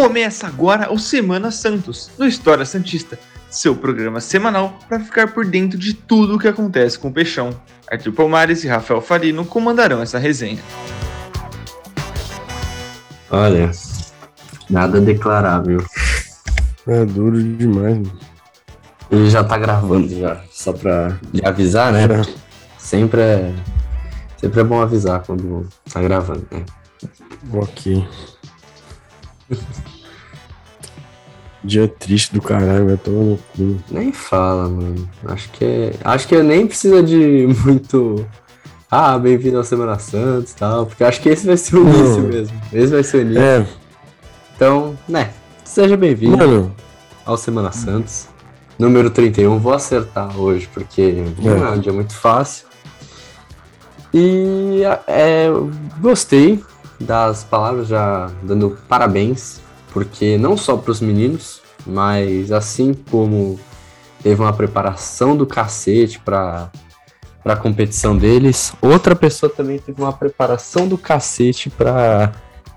Começa agora o Semana Santos, no História Santista, seu programa semanal para ficar por dentro de tudo o que acontece com o Peixão. Arthur Palmares e Rafael Farino comandarão essa resenha. Olha, nada declarável. É duro demais, mano. Ele já tá gravando já, só pra avisar, né? É. Sempre é, sempre é bom avisar quando tá gravando, né? Ok. Dia triste do caralho, vai tomar no cu. Nem fala, mano. Acho que é, acho que nem precisa de muito ah, bem-vindo ao Semana Santos e tal, porque acho que esse vai ser o Não. início mesmo. Esse vai ser o início. É, Então, né, seja bem-vindo ao Semana Santos. Número 31, vou acertar hoje, porque não é um dia muito fácil. E é, gostei das palavras, já dando parabéns, porque não só para os meninos, mas assim como teve uma preparação do cacete para a competição deles, outra pessoa também teve uma preparação do cacete para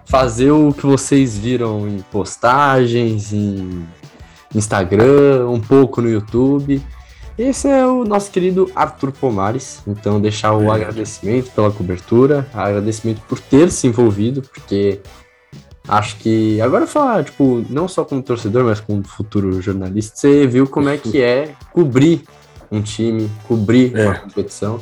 fazer o que vocês viram em postagens, em Instagram, um pouco no YouTube. Esse é o nosso querido Arthur Pomares. Então, deixar o É. agradecimento pela cobertura, agradecimento por ter se envolvido, porque acho que. Agora falar, tipo, não só como torcedor, mas como futuro jornalista, você viu como é que é cobrir um time, cobrir É. uma competição.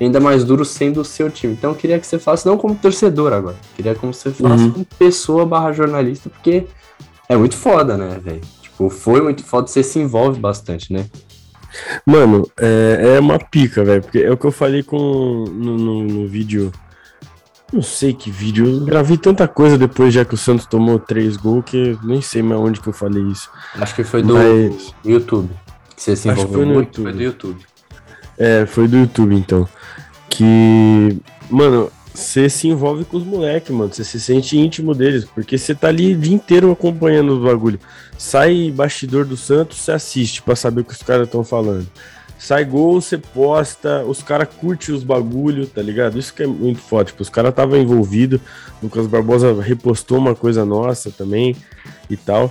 Ainda mais duro sendo o seu time. Então, eu queria que você faça, não como torcedor agora, queria como você faça Uhum. como pessoa barra jornalista, porque é muito foda, né, velho? Tipo, foi muito foda, você se envolve bastante, né? mano, é, é uma pica, velho. Porque é o que eu falei com no, no- no vídeo. Não sei que vídeo. Eu gravei tanta coisa depois, já que o Santos tomou três gols, que nem sei mais onde que eu falei isso. Acho que foi do Mas- YouTube. Que você se Acho que envolveu foi no muito, YouTube. foi do YouTube. É, foi do YouTube, então. Que, mano, você se envolve com os moleques, mano. Você se sente íntimo deles, porque você tá ali o dia inteiro acompanhando o bagulho. Sai bastidor do Santos, você assiste pra saber o que os caras estão falando. Sai gol, você posta, os caras curtem os bagulho, tá ligado? Isso que é muito foda. Tipo, os caras estavam envolvidos. Lucas Barbosa repostou uma coisa nossa também e tal.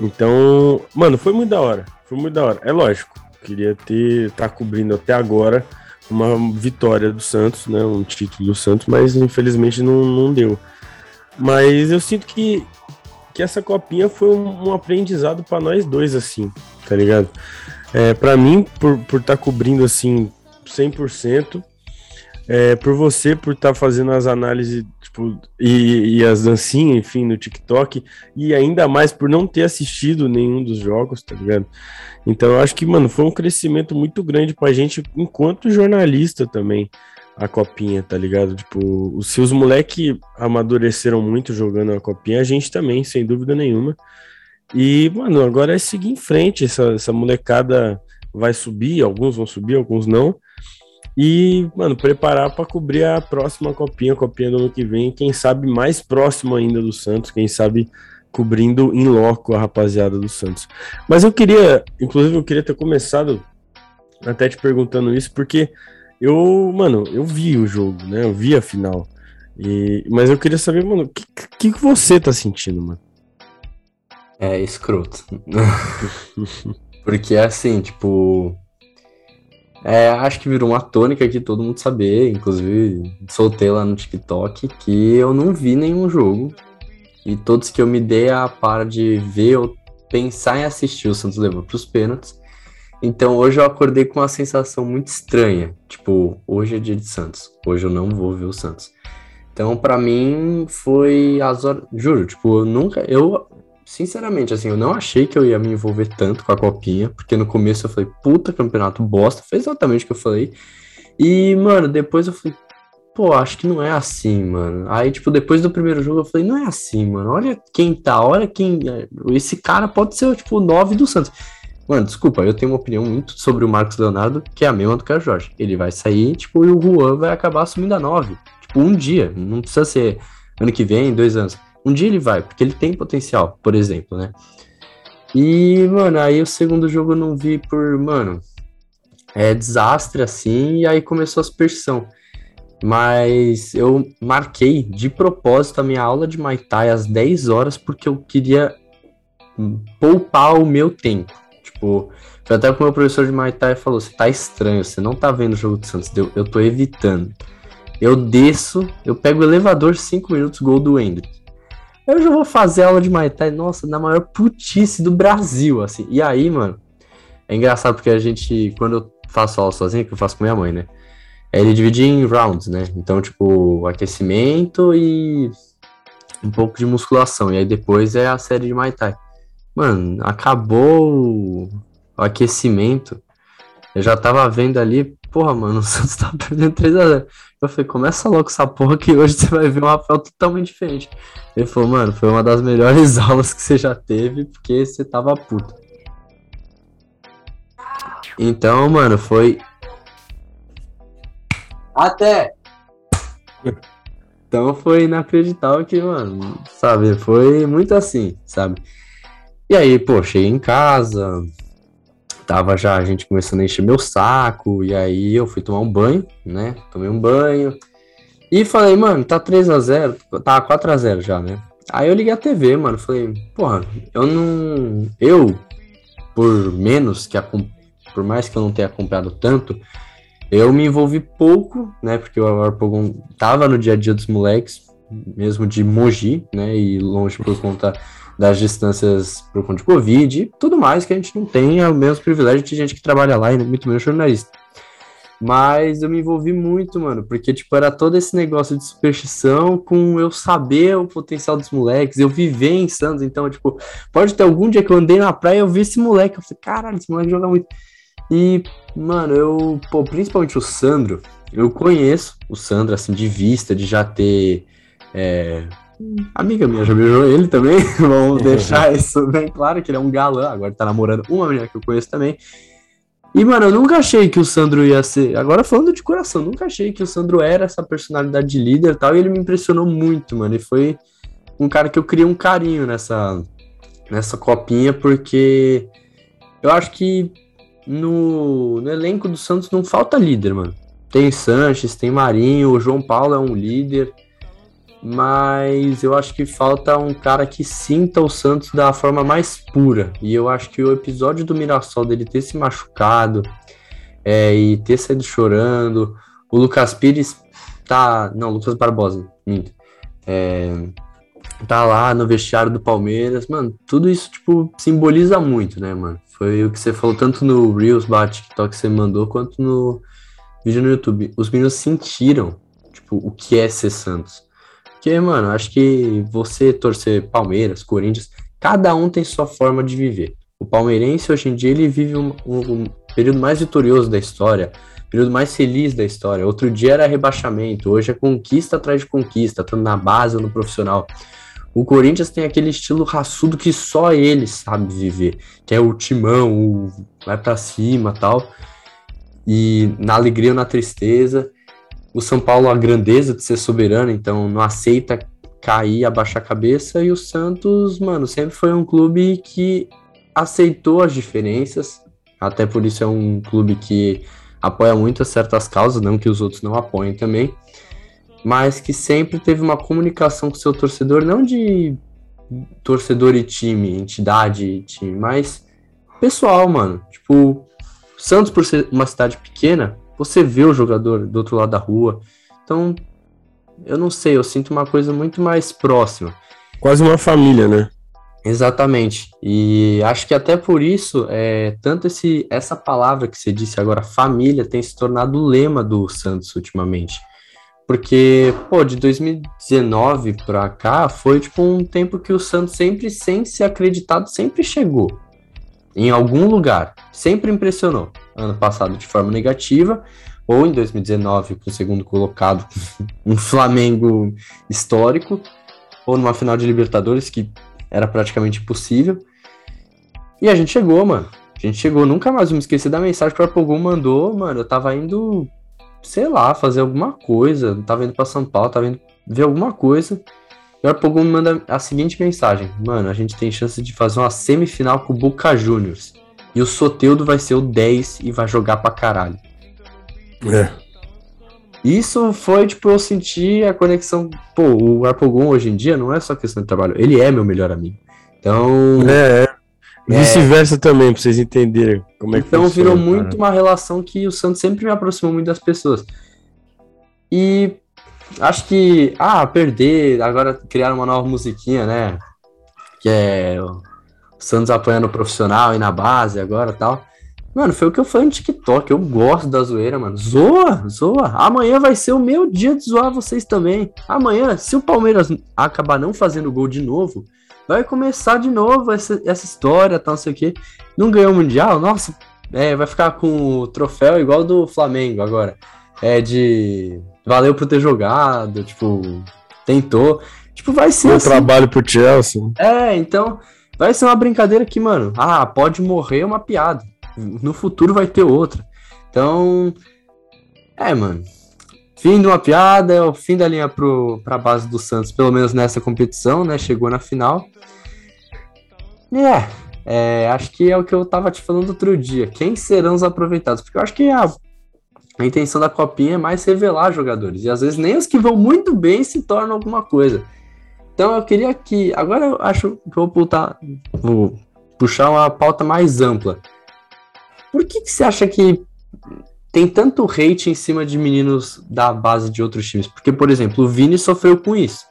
Então, mano, foi muito da hora. Foi muito da hora. É lógico, queria ter tá cobrindo até agora uma vitória do Santos, né? Um título do Santos, mas infelizmente não, não deu. Mas eu sinto que, que essa copinha foi um, um aprendizado para nós dois, assim, tá ligado? É, para mim, por estar por tá cobrindo assim 100%, é, por você, por estar fazendo as análises tipo, e, e as dancinhas, enfim, no TikTok, e ainda mais por não ter assistido nenhum dos jogos, tá ligado? Então eu acho que, mano, foi um crescimento muito grande pra gente enquanto jornalista também, a copinha, tá ligado? Tipo, os seus moleque amadureceram muito jogando a copinha, a gente também, sem dúvida nenhuma. E, mano, agora é seguir em frente, essa, essa molecada vai subir, alguns vão subir, alguns não. E, mano, preparar para cobrir a próxima copinha, a copinha do ano que vem, quem sabe mais próximo ainda do Santos, quem sabe cobrindo em loco a rapaziada do Santos. Mas eu queria, inclusive, eu queria ter começado até te perguntando isso, porque eu, mano, eu vi o jogo, né? Eu vi a final. E, mas eu queria saber, mano, o que, que, você tá sentindo, mano? É escroto. Porque assim, tipo. É, acho que virou uma tônica que todo mundo saber. Inclusive, soltei lá no TikTok que eu não vi nenhum jogo. E todos que eu me dei a par de ver ou pensar em assistir, o Santos levou pros pênaltis. Então hoje eu acordei com uma sensação muito estranha. Tipo, hoje é dia de Santos. Hoje eu não vou ver o Santos. Então, pra mim, foi as horas. Juro, tipo, eu nunca. Eu, sinceramente, assim, eu não achei que eu ia me envolver tanto com a copinha. Porque no começo eu falei, puta, campeonato bosta. Foi exatamente o que eu falei. E, mano, depois eu falei, pô, acho que não é assim, mano. Aí, tipo, depois do primeiro jogo eu falei, não é assim, mano. Olha quem tá, olha quem. Esse cara pode ser, tipo, o 9 do Santos. Mano, desculpa, eu tenho uma opinião muito sobre o Marcos Leonardo, que é a mesma do que Jorge. Ele vai sair, tipo, e o Juan vai acabar assumindo a 9. Tipo, um dia. Não precisa ser ano que vem, dois anos. Um dia ele vai, porque ele tem potencial, por exemplo, né? E, mano, aí o segundo jogo eu não vi por, mano, é desastre assim, e aí começou a aspersão. Mas eu marquei de propósito a minha aula de Muay Thai às 10 horas porque eu queria poupar o meu tempo. Tipo, foi até que o meu professor de Muay Thai falou: você tá estranho, você não tá vendo o jogo do Santos. Eu, eu tô evitando. Eu desço, eu pego o elevador 5 minutos, gol do Hendrick. Eu já vou fazer aula de Muay Thai, nossa, na maior putice do Brasil, assim. E aí, mano, é engraçado porque a gente, quando eu faço aula sozinho, que eu faço com minha mãe, né? Ele divide em rounds, né? Então, tipo, aquecimento e um pouco de musculação. E aí depois é a série de Muay Thai. Mano, acabou o aquecimento. Eu já tava vendo ali, porra, mano, o Santos tá perdendo 3x0. Eu falei, começa logo essa porra que hoje você vai ver um Rafael totalmente diferente. Ele falou, mano, foi uma das melhores aulas que você já teve, porque você tava puto. Então, mano, foi até! Então foi inacreditável que, mano, sabe, foi muito assim, sabe? E aí, pô, cheguei em casa, tava já a gente começando a encher meu saco, e aí eu fui tomar um banho, né? Tomei um banho. E falei, mano, tá 3 a 0 tá 4 a 0 já, né? Aí eu liguei a TV, mano, falei, porra, eu não. Eu, por menos que a. Por mais que eu não tenha comprado tanto, eu me envolvi pouco, né? Porque o Arpogon tava no dia a dia dos moleques, mesmo de Mogi, né? E longe por conta das distâncias por conta de Covid e tudo mais que a gente não tem o mesmo privilégio de gente que trabalha lá e muito menos jornalista. Mas eu me envolvi muito, mano, porque, tipo, era todo esse negócio de superstição com eu saber o potencial dos moleques, eu viver em Santos, então, tipo, pode ter algum dia que eu andei na praia e eu vi esse moleque, eu falei, caralho, esse moleque joga muito. E, mano, eu, pô, principalmente o Sandro, eu conheço o Sandro, assim, de vista, de já ter. É, amiga minha já beijou ele também, vamos deixar isso bem claro, que ele é um galã, agora tá namorando uma menina que eu conheço também. E, mano, eu nunca achei que o Sandro ia ser. Agora falando de coração, nunca achei que o Sandro era essa personalidade de líder e tal. E ele me impressionou muito, mano. E foi um cara que eu criei um carinho nessa, nessa copinha, porque eu acho que no, no elenco do Santos não falta líder, mano. Tem Sanches, tem Marinho, o João Paulo é um líder, mas eu acho que falta um cara que sinta o Santos da forma mais pura. E eu acho que o episódio do Mirassol dele ter se machucado é, e ter saído chorando, o Lucas Pires tá. Não, Lucas Barbosa, minto. É, tá lá no vestiário do Palmeiras, mano, tudo isso, tipo, simboliza muito, né, mano? Foi o que você falou tanto no Reels, bate que você mandou, quanto no vídeo no YouTube. Os meninos sentiram, tipo, o que é ser Santos. Porque, mano, acho que você torcer Palmeiras, Corinthians, cada um tem sua forma de viver. O palmeirense, hoje em dia, ele vive um, um, um período mais vitorioso da história, período mais feliz da história. Outro dia era rebaixamento, hoje é conquista atrás de conquista, tanto na base ou no profissional. O Corinthians tem aquele estilo raçudo que só ele sabe viver, que é o timão, o vai para cima tal. E na alegria ou na tristeza. O São Paulo, a grandeza de ser soberano, então não aceita cair, abaixar a cabeça. E o Santos, mano, sempre foi um clube que aceitou as diferenças. Até por isso é um clube que apoia muito certas causas, não que os outros não apoiem também mas que sempre teve uma comunicação com seu torcedor, não de torcedor e time, entidade e time, mas pessoal, mano. Tipo, Santos, por ser uma cidade pequena, você vê o jogador do outro lado da rua. Então, eu não sei, eu sinto uma coisa muito mais próxima. Quase uma família, né? Exatamente. E acho que até por isso, é, tanto esse, essa palavra que você disse agora, família, tem se tornado o lema do Santos ultimamente. Porque, pô, de 2019 pra cá foi tipo um tempo que o Santos sempre, sem ser acreditado, sempre chegou em algum lugar. Sempre impressionou. Ano passado de forma negativa, ou em 2019 com o segundo colocado, um Flamengo histórico, ou numa final de Libertadores que era praticamente impossível. E a gente chegou, mano. A gente chegou, nunca mais me esquecer da mensagem que o Arpogum mandou, mano. Eu tava indo sei lá, fazer alguma coisa. Tava indo pra São Paulo, tava indo ver alguma coisa. E o Pogum me manda a seguinte mensagem: Mano, a gente tem chance de fazer uma semifinal com o Boca Juniors. E o Soteudo vai ser o 10 e vai jogar pra caralho. É. Isso foi, tipo, eu senti a conexão. Pô, o Arpogon hoje em dia não é só questão de trabalho, ele é meu melhor amigo. Então. É, é. Vice-versa também, pra vocês entenderem como é que Então funciona, virou cara. muito uma relação que o Santos sempre me aproximou muito das pessoas. E acho que, ah, perder, agora criaram uma nova musiquinha, né? Que é Santos apanhando o profissional e na base agora e tal. Mano, foi o que eu falei no TikTok. Eu gosto da zoeira, mano. Zoa, zoa. Amanhã vai ser o meu dia de zoar vocês também. Amanhã, se o Palmeiras acabar não fazendo gol de novo, vai começar de novo essa, essa história, tal, não sei o quê. Não ganhou o Mundial? Nossa, é, vai ficar com o troféu igual do Flamengo agora. É de valeu por ter jogado, tipo, tentou. Tipo, vai ser Bom assim. trabalho pro Chelsea. É, então vai ser uma brincadeira que, mano, ah, pode morrer uma piada. No futuro vai ter outra. Então, é, mano. Fim de uma piada, é o fim da linha pro, pra base do Santos, pelo menos nessa competição, né? Chegou na final. E é, é, acho que é o que eu tava te falando outro dia. Quem serão os aproveitados? Porque eu acho que a, a intenção da copinha é mais revelar jogadores. E às vezes nem os que vão muito bem se tornam alguma coisa. Então eu queria que. Agora eu acho que eu vou, putar, vou puxar uma pauta mais ampla. Por que, que você acha que tem tanto hate em cima de meninos da base de outros times? Porque, por exemplo, o Vini sofreu com isso.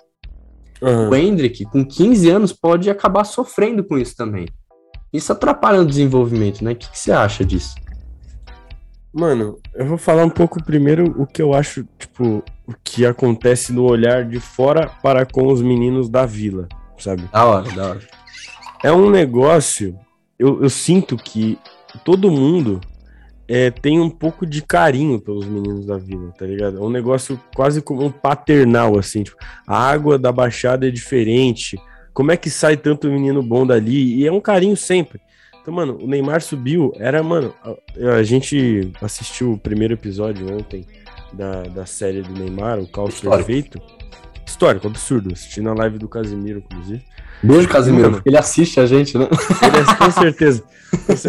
Aham. O Hendrick, com 15 anos, pode acabar sofrendo com isso também. Isso atrapalha o desenvolvimento, né? O que, que você acha disso? Mano, eu vou falar um pouco primeiro o que eu acho, tipo, que acontece no olhar de fora para com os meninos da vila, sabe? Da hora, da hora. É um negócio, eu, eu sinto que todo mundo é, tem um pouco de carinho pelos meninos da vila, tá ligado? É um negócio quase como um paternal, assim, tipo, a água da baixada é diferente, como é que sai tanto menino bom dali? E é um carinho sempre. Então, mano, o Neymar subiu, era, mano, a, a gente assistiu o primeiro episódio ontem da, da série do Neymar, o Caos Histórico. Perfeito. Histórico, absurdo. Assisti na live do Casimiro, inclusive. Beijo, Casimiro, Mano. porque ele assiste a gente, né? Ele é- com certeza.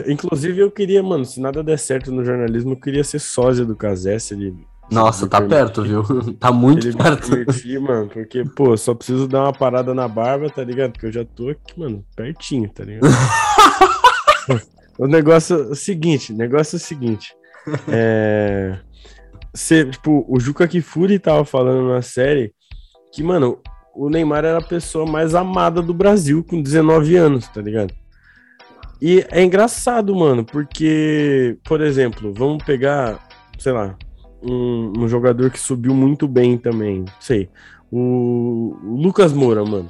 Inclusive, eu queria, mano, se nada der certo no jornalismo, eu queria ser sósia do Casé, se ele. Nossa, tá permitir. perto, viu? Tá muito Ele perto. permitir, mano, porque, pô, só preciso dar uma parada na barba, tá ligado? Porque eu já tô aqui, mano, pertinho, tá ligado? o negócio é o seguinte, o negócio é o seguinte. É. Cê, tipo, o Juca Kifuri tava falando na série que, mano, o Neymar era a pessoa mais amada do Brasil com 19 anos, tá ligado? E é engraçado, mano, porque, por exemplo, vamos pegar, sei lá, um, um jogador que subiu muito bem também, sei, o, o Lucas Moura, mano.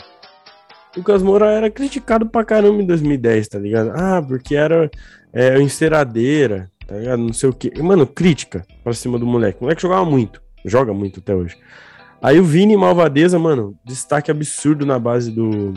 Lucas Moura era criticado pra caramba em 2010, tá ligado? Ah, porque era é, enceradeira, tá ligado? Não sei o quê. Mano, crítica pra cima do moleque. O moleque jogava muito, joga muito até hoje. Aí o Vini Malvadeza, mano, destaque absurdo na base do,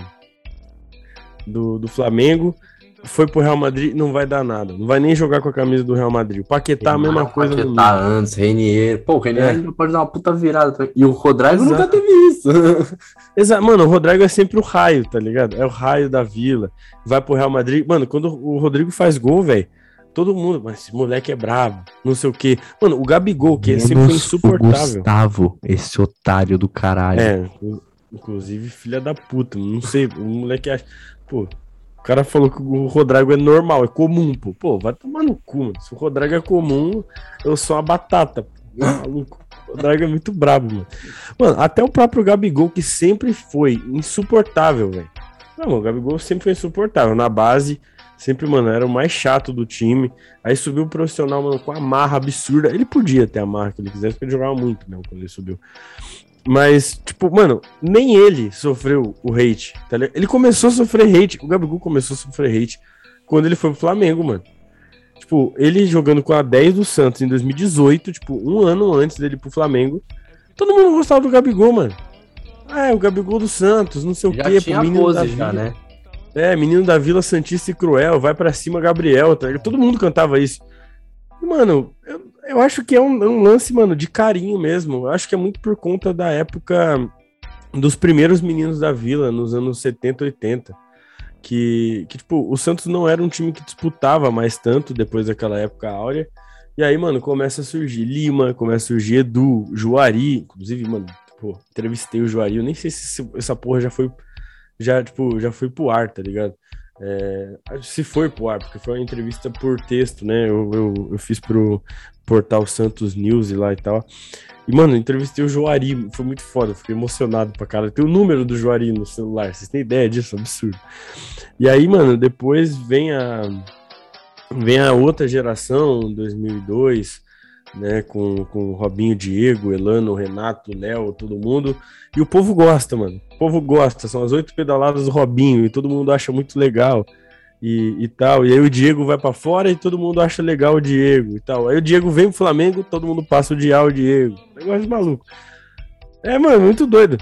do, do Flamengo. Foi pro Real Madrid, não vai dar nada. Não vai nem jogar com a camisa do Real Madrid. O Paquetá, a mesma coisa Paquetá antes, Renier. Pô, o Renier É. ainda pode dar uma puta virada. E o Rodrigo Exato. nunca teve isso. Exa mano, o Rodrigo é sempre o raio, tá ligado? É o raio da vila. Vai pro Real Madrid. Mano, quando o Rodrigo faz gol, velho, todo mundo, mas esse moleque é brabo, não sei o quê. Mano, o Gabigol, que sempre foi insuportável. Gustavo, esse otário do caralho. É, inclu- inclusive, filha da puta, não sei, o moleque acha. Pô, o cara falou que o Rodrigo é normal, é comum, pô. Pô, vai tomar no cu, mano. Se o Rodrigo é comum, eu sou uma batata, pô. Maluco. O Rodrigo é muito brabo, mano. Mano, até o próprio Gabigol, que sempre foi insuportável, velho. Não, o Gabigol sempre foi insuportável. Na base, sempre, mano, era o mais chato do time. Aí subiu o profissional, mano, com a marra absurda. Ele podia ter a marra que ele quisesse, porque ele jogava muito mesmo quando ele subiu. Mas, tipo, mano, nem ele sofreu o hate, tá ligado? Ele começou a sofrer hate, o Gabigol começou a sofrer hate quando ele foi pro Flamengo, mano. Tipo, ele jogando com a 10 do Santos em 2018, tipo, um ano antes dele ir pro Flamengo, todo mundo gostava do Gabigol, mano. Ah, é o Gabigol do Santos, não sei o Já quê, tinha pô, menino pose já, né? É, menino da Vila Santista e Cruel, vai pra cima Gabriel, tá? Todo mundo cantava isso. Mano, eu, eu acho que é um, é um lance, mano, de carinho mesmo. Eu acho que é muito por conta da época dos primeiros meninos da Vila, nos anos 70, 80. Que, que, tipo, o Santos não era um time que disputava mais tanto depois daquela época áurea. E aí, mano, começa a surgir Lima, começa a surgir Edu, Juari. Inclusive, mano, pô, entrevistei o Juari. Eu nem sei se essa porra já foi. Já, tipo, já foi pro ar, tá ligado? É, se foi pro ar, porque foi uma entrevista por texto, né? Eu, eu, eu fiz pro portal Santos News e lá e tal. E, mano, entrevistei o Juari, foi muito foda, fiquei emocionado pra cara. Tem o número do Juari no celular, vocês têm ideia disso? Absurdo. E aí, mano, depois vem a Vem a outra geração, 2002, né, com, com Robinho, Diego, Elano, Renato, Léo, todo mundo. E o povo gosta, mano. O povo gosta. São as oito pedaladas do Robinho e todo mundo acha muito legal e, e tal. E aí o Diego vai para fora e todo mundo acha legal o Diego e tal. Aí o Diego vem pro Flamengo, todo mundo passa o dia o Diego. Negócio maluco. É, mano, muito doido.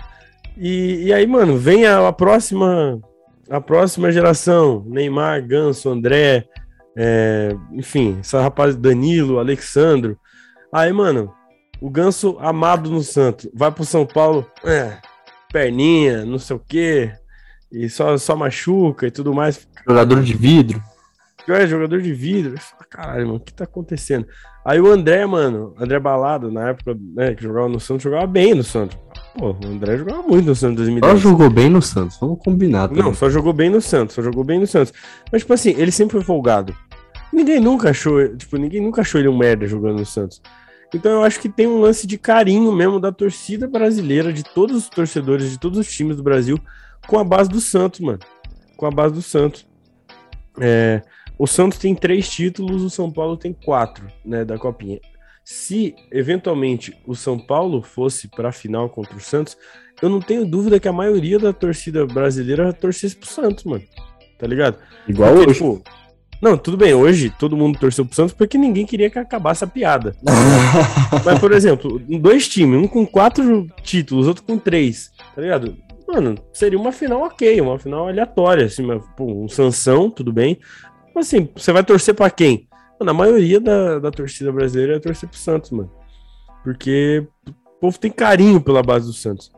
E, e aí, mano, vem a, a próxima a próxima geração, Neymar, Ganso, André, é, enfim, essa rapaz Danilo, Alexandro. Aí, mano, o Ganso amado no Santos, vai pro São Paulo, é, perninha, não sei o quê, e só, só machuca e tudo mais. Jogador de vidro. É, jogador de vidro. Caralho, mano, o que tá acontecendo? Aí o André, mano, André Balado, na época né, que jogava no Santos, jogava bem no Santos. Pô, o André jogava muito no Santos em 2010. Só jogou bem no Santos, vamos combinar. Também. Não, só jogou bem no Santos, só jogou bem no Santos. Mas, tipo assim, ele sempre foi folgado. Ninguém nunca achou, tipo, ninguém nunca achou ele um merda jogando no Santos. Então eu acho que tem um lance de carinho mesmo da torcida brasileira, de todos os torcedores, de todos os times do Brasil, com a base do Santos, mano. Com a base do Santos. É, o Santos tem três títulos, o São Paulo tem quatro, né, da Copinha. Se eventualmente o São Paulo fosse para a final contra o Santos, eu não tenho dúvida que a maioria da torcida brasileira torcesse pro Santos, mano. Tá ligado? Igual Porque, hoje. Tipo, não, tudo bem, hoje todo mundo torceu pro Santos porque ninguém queria que acabasse a piada. Mas, por exemplo, dois times, um com quatro títulos, outro com três, tá ligado? Mano, seria uma final ok, uma final aleatória, assim, mas, pô, um Sansão, tudo bem. Mas assim, você vai torcer para quem? Mano, a maioria da, da torcida brasileira é torcer pro Santos, mano. Porque o povo tem carinho pela base do Santos.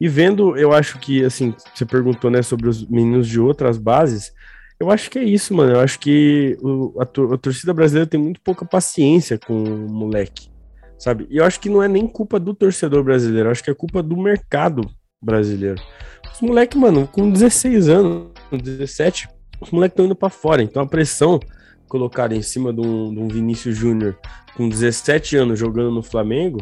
E vendo, eu acho que, assim, você perguntou, né, sobre os meninos de outras bases. Eu acho que é isso, mano. Eu acho que o, a, a, torcida brasileira tem muito pouca paciência com o moleque, sabe? E eu acho que não é nem culpa do torcedor brasileiro, eu acho que é culpa do mercado brasileiro. Os moleques, mano, com 16 anos, 17, os moleques estão indo para fora. Então a pressão colocada em cima de um, de um Vinícius Júnior com 17 anos jogando no Flamengo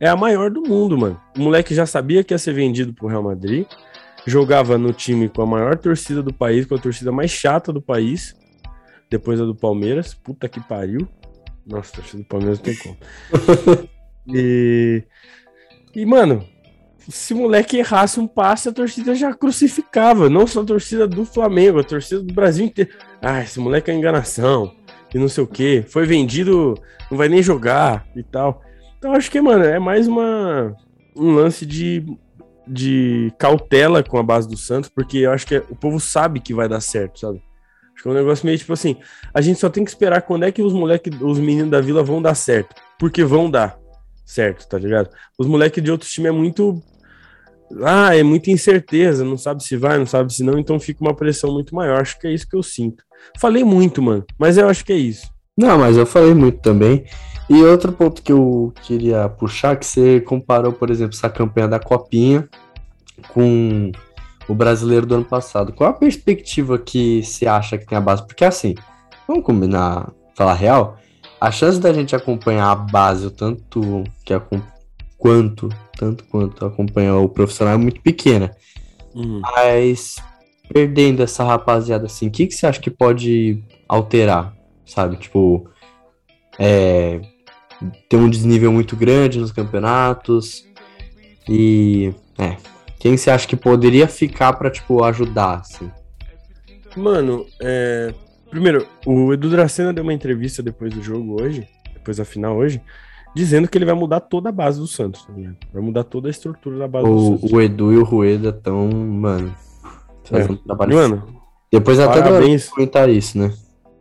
é a maior do mundo, mano. O moleque já sabia que ia ser vendido pro Real Madrid, jogava no time com a maior torcida do país, com a torcida mais chata do país, depois a do Palmeiras. Puta que pariu. Nossa, a torcida do Palmeiras não tem como. e, e, mano, se o moleque errasse um passe, a torcida já crucificava. Não só a torcida do Flamengo, a torcida do Brasil inteiro. Ah, esse moleque é enganação. E não sei o que. Foi vendido, não vai nem jogar e tal. Então acho que, mano, é mais uma, um lance de, de cautela com a base do Santos, porque eu acho que o povo sabe que vai dar certo, sabe? Acho que é um negócio meio tipo assim, a gente só tem que esperar quando é que os moleques, os meninos da vila vão dar certo. Porque vão dar certo, tá ligado? Os moleques de outros times é muito ah, é muita incerteza, não sabe se vai, não sabe se não, então fica uma pressão muito maior. Acho que é isso que eu sinto. Falei muito, mano, mas eu acho que é isso. Não, mas eu falei muito também. E outro ponto que eu queria puxar, que você comparou, por exemplo, essa campanha da Copinha com o brasileiro do ano passado. Qual a perspectiva que você acha que tem a base? Porque assim, vamos combinar, falar real, a chance da gente acompanhar a base, o tanto que quanto, tanto quanto acompanhar o profissional é muito pequena. Uhum. Mas perdendo essa rapaziada assim, o que, que você acha que pode alterar? Sabe, tipo, é, ter um desnível muito grande nos campeonatos e é, quem você acha que poderia ficar para tipo ajudar assim? Mano, é, primeiro, o Edu Dracena deu uma entrevista depois do jogo hoje, depois da final hoje, dizendo que ele vai mudar toda a base do Santos, tá Vai mudar toda a estrutura da base o, do Santos. O Edu e o Rueda estão, mano, fazendo é. trabalho. Mano, depois até parabéns. comentar isso, né?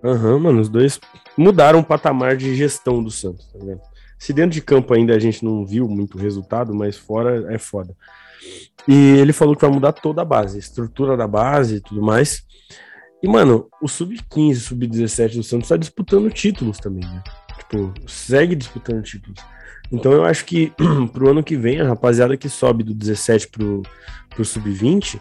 Aham, uhum, mano, os dois mudaram o patamar de gestão do Santos, tá ligado? Se dentro de campo ainda a gente não viu muito resultado, mas fora é foda. E ele falou que vai mudar toda a base, a estrutura da base e tudo mais. E, mano, o Sub-15, Sub-17 do Santos tá disputando títulos também, né? Tipo, segue disputando títulos. Então eu acho que pro ano que vem, a rapaziada que sobe do 17 pro, pro sub-20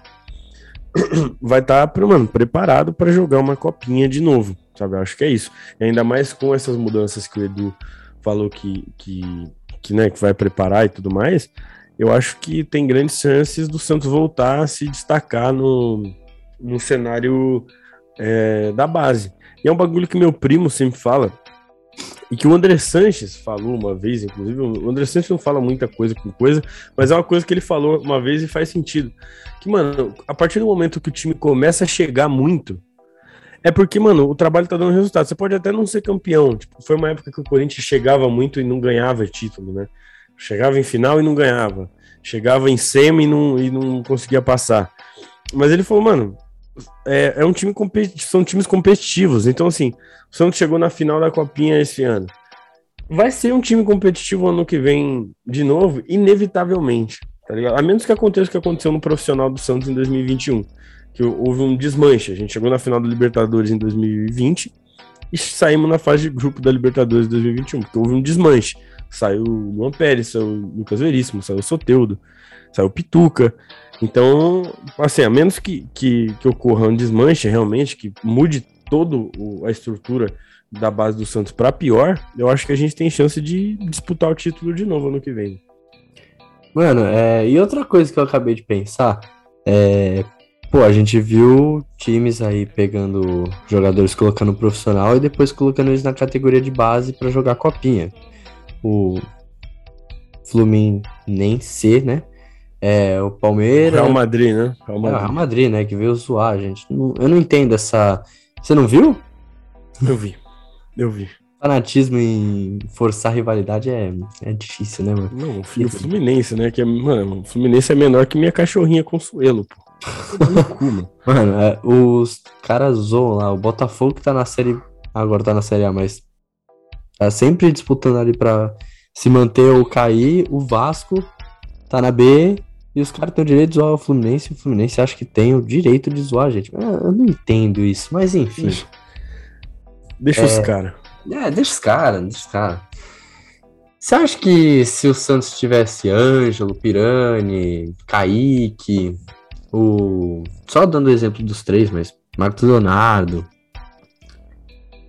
vai estar, tá, mano, preparado para jogar uma copinha de novo, sabe? Eu acho que é isso. E ainda mais com essas mudanças que o Edu falou que, que, que, né, que vai preparar e tudo mais, eu acho que tem grandes chances do Santos voltar a se destacar no, no cenário é, da base. E é um bagulho que meu primo sempre fala, e que o André Sanches falou uma vez, inclusive, o André Sanches não fala muita coisa com coisa, mas é uma coisa que ele falou uma vez e faz sentido. Que, mano, a partir do momento que o time começa a chegar muito, é porque, mano, o trabalho tá dando resultado. Você pode até não ser campeão. Tipo, foi uma época que o Corinthians chegava muito e não ganhava título, né? Chegava em final e não ganhava. Chegava em semi e não, e não conseguia passar. Mas ele falou, mano, é, é um time são times competitivos. Então, assim, o Santos chegou na final da Copinha esse ano. Vai ser um time competitivo ano que vem de novo, inevitavelmente. Tá? A menos que aconteça o que aconteceu no profissional do Santos em 2021. Que houve um desmanche. A gente chegou na final da Libertadores em 2020 e saímos na fase de grupo da Libertadores em 2021. Porque houve um desmanche. Saiu o Luan Pérez, saiu o Lucas Veríssimo, saiu o Soteudo, saiu o Pituca. Então, assim, a menos que, que, que ocorra um desmanche realmente, que mude toda a estrutura da base do Santos para pior, eu acho que a gente tem chance de disputar o título de novo ano que vem. Mano, é, e outra coisa que eu acabei de pensar é. Pô, a gente viu times aí pegando jogadores colocando profissional e depois colocando eles na categoria de base para jogar copinha. O Fluminense, né? É, o Palmeiras. Real Madrid, né? Real Madrid. É, Real Madrid, né? Que veio zoar, gente. Eu não entendo essa. Você não viu? Eu vi. Eu vi. Fanatismo em forçar rivalidade é, é difícil, né, mano? Não, o Fluminense, né? Que é, mano, o Fluminense é menor que minha cachorrinha Consuelo, pô. mano, é, os caras zoam lá. O Botafogo que tá na série. Agora tá na série A, mas. Tá sempre disputando ali pra se manter ou cair. O Vasco tá na B e os caras têm o direito de zoar o Fluminense o Fluminense acha que tem o direito de zoar gente. Eu não entendo isso, mas enfim. Deixa, deixa é, os caras. É, deixa os caras, deixa os caras. Você acha que se o Santos tivesse Ângelo, Pirani, Kaique, o. Só dando o exemplo dos três, mas Marcos Leonardo,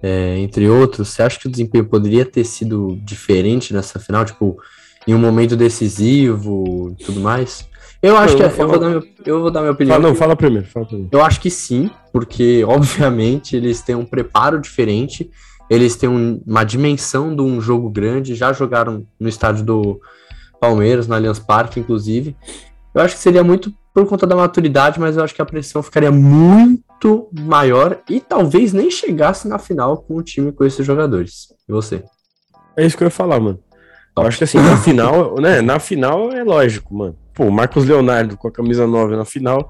é, entre outros, você acha que o desempenho poderia ter sido diferente nessa final? Tipo, em um momento decisivo e tudo mais? Eu acho que eu, vou dar meu, eu vou dar minha opinião. Fala, não, fala primeiro, fala primeiro. Eu acho que sim, porque obviamente eles têm um preparo diferente, eles têm um, uma dimensão de um jogo grande, já jogaram no estádio do Palmeiras, no Allianz Parque, inclusive. Eu acho que seria muito por conta da maturidade, mas eu acho que a pressão ficaria muito maior e talvez nem chegasse na final com o time com esses jogadores. E você? É isso que eu ia falar, mano. Eu acho que assim, na final, né? Na final é lógico, mano. Pô, Marcos Leonardo com a camisa 9 na final,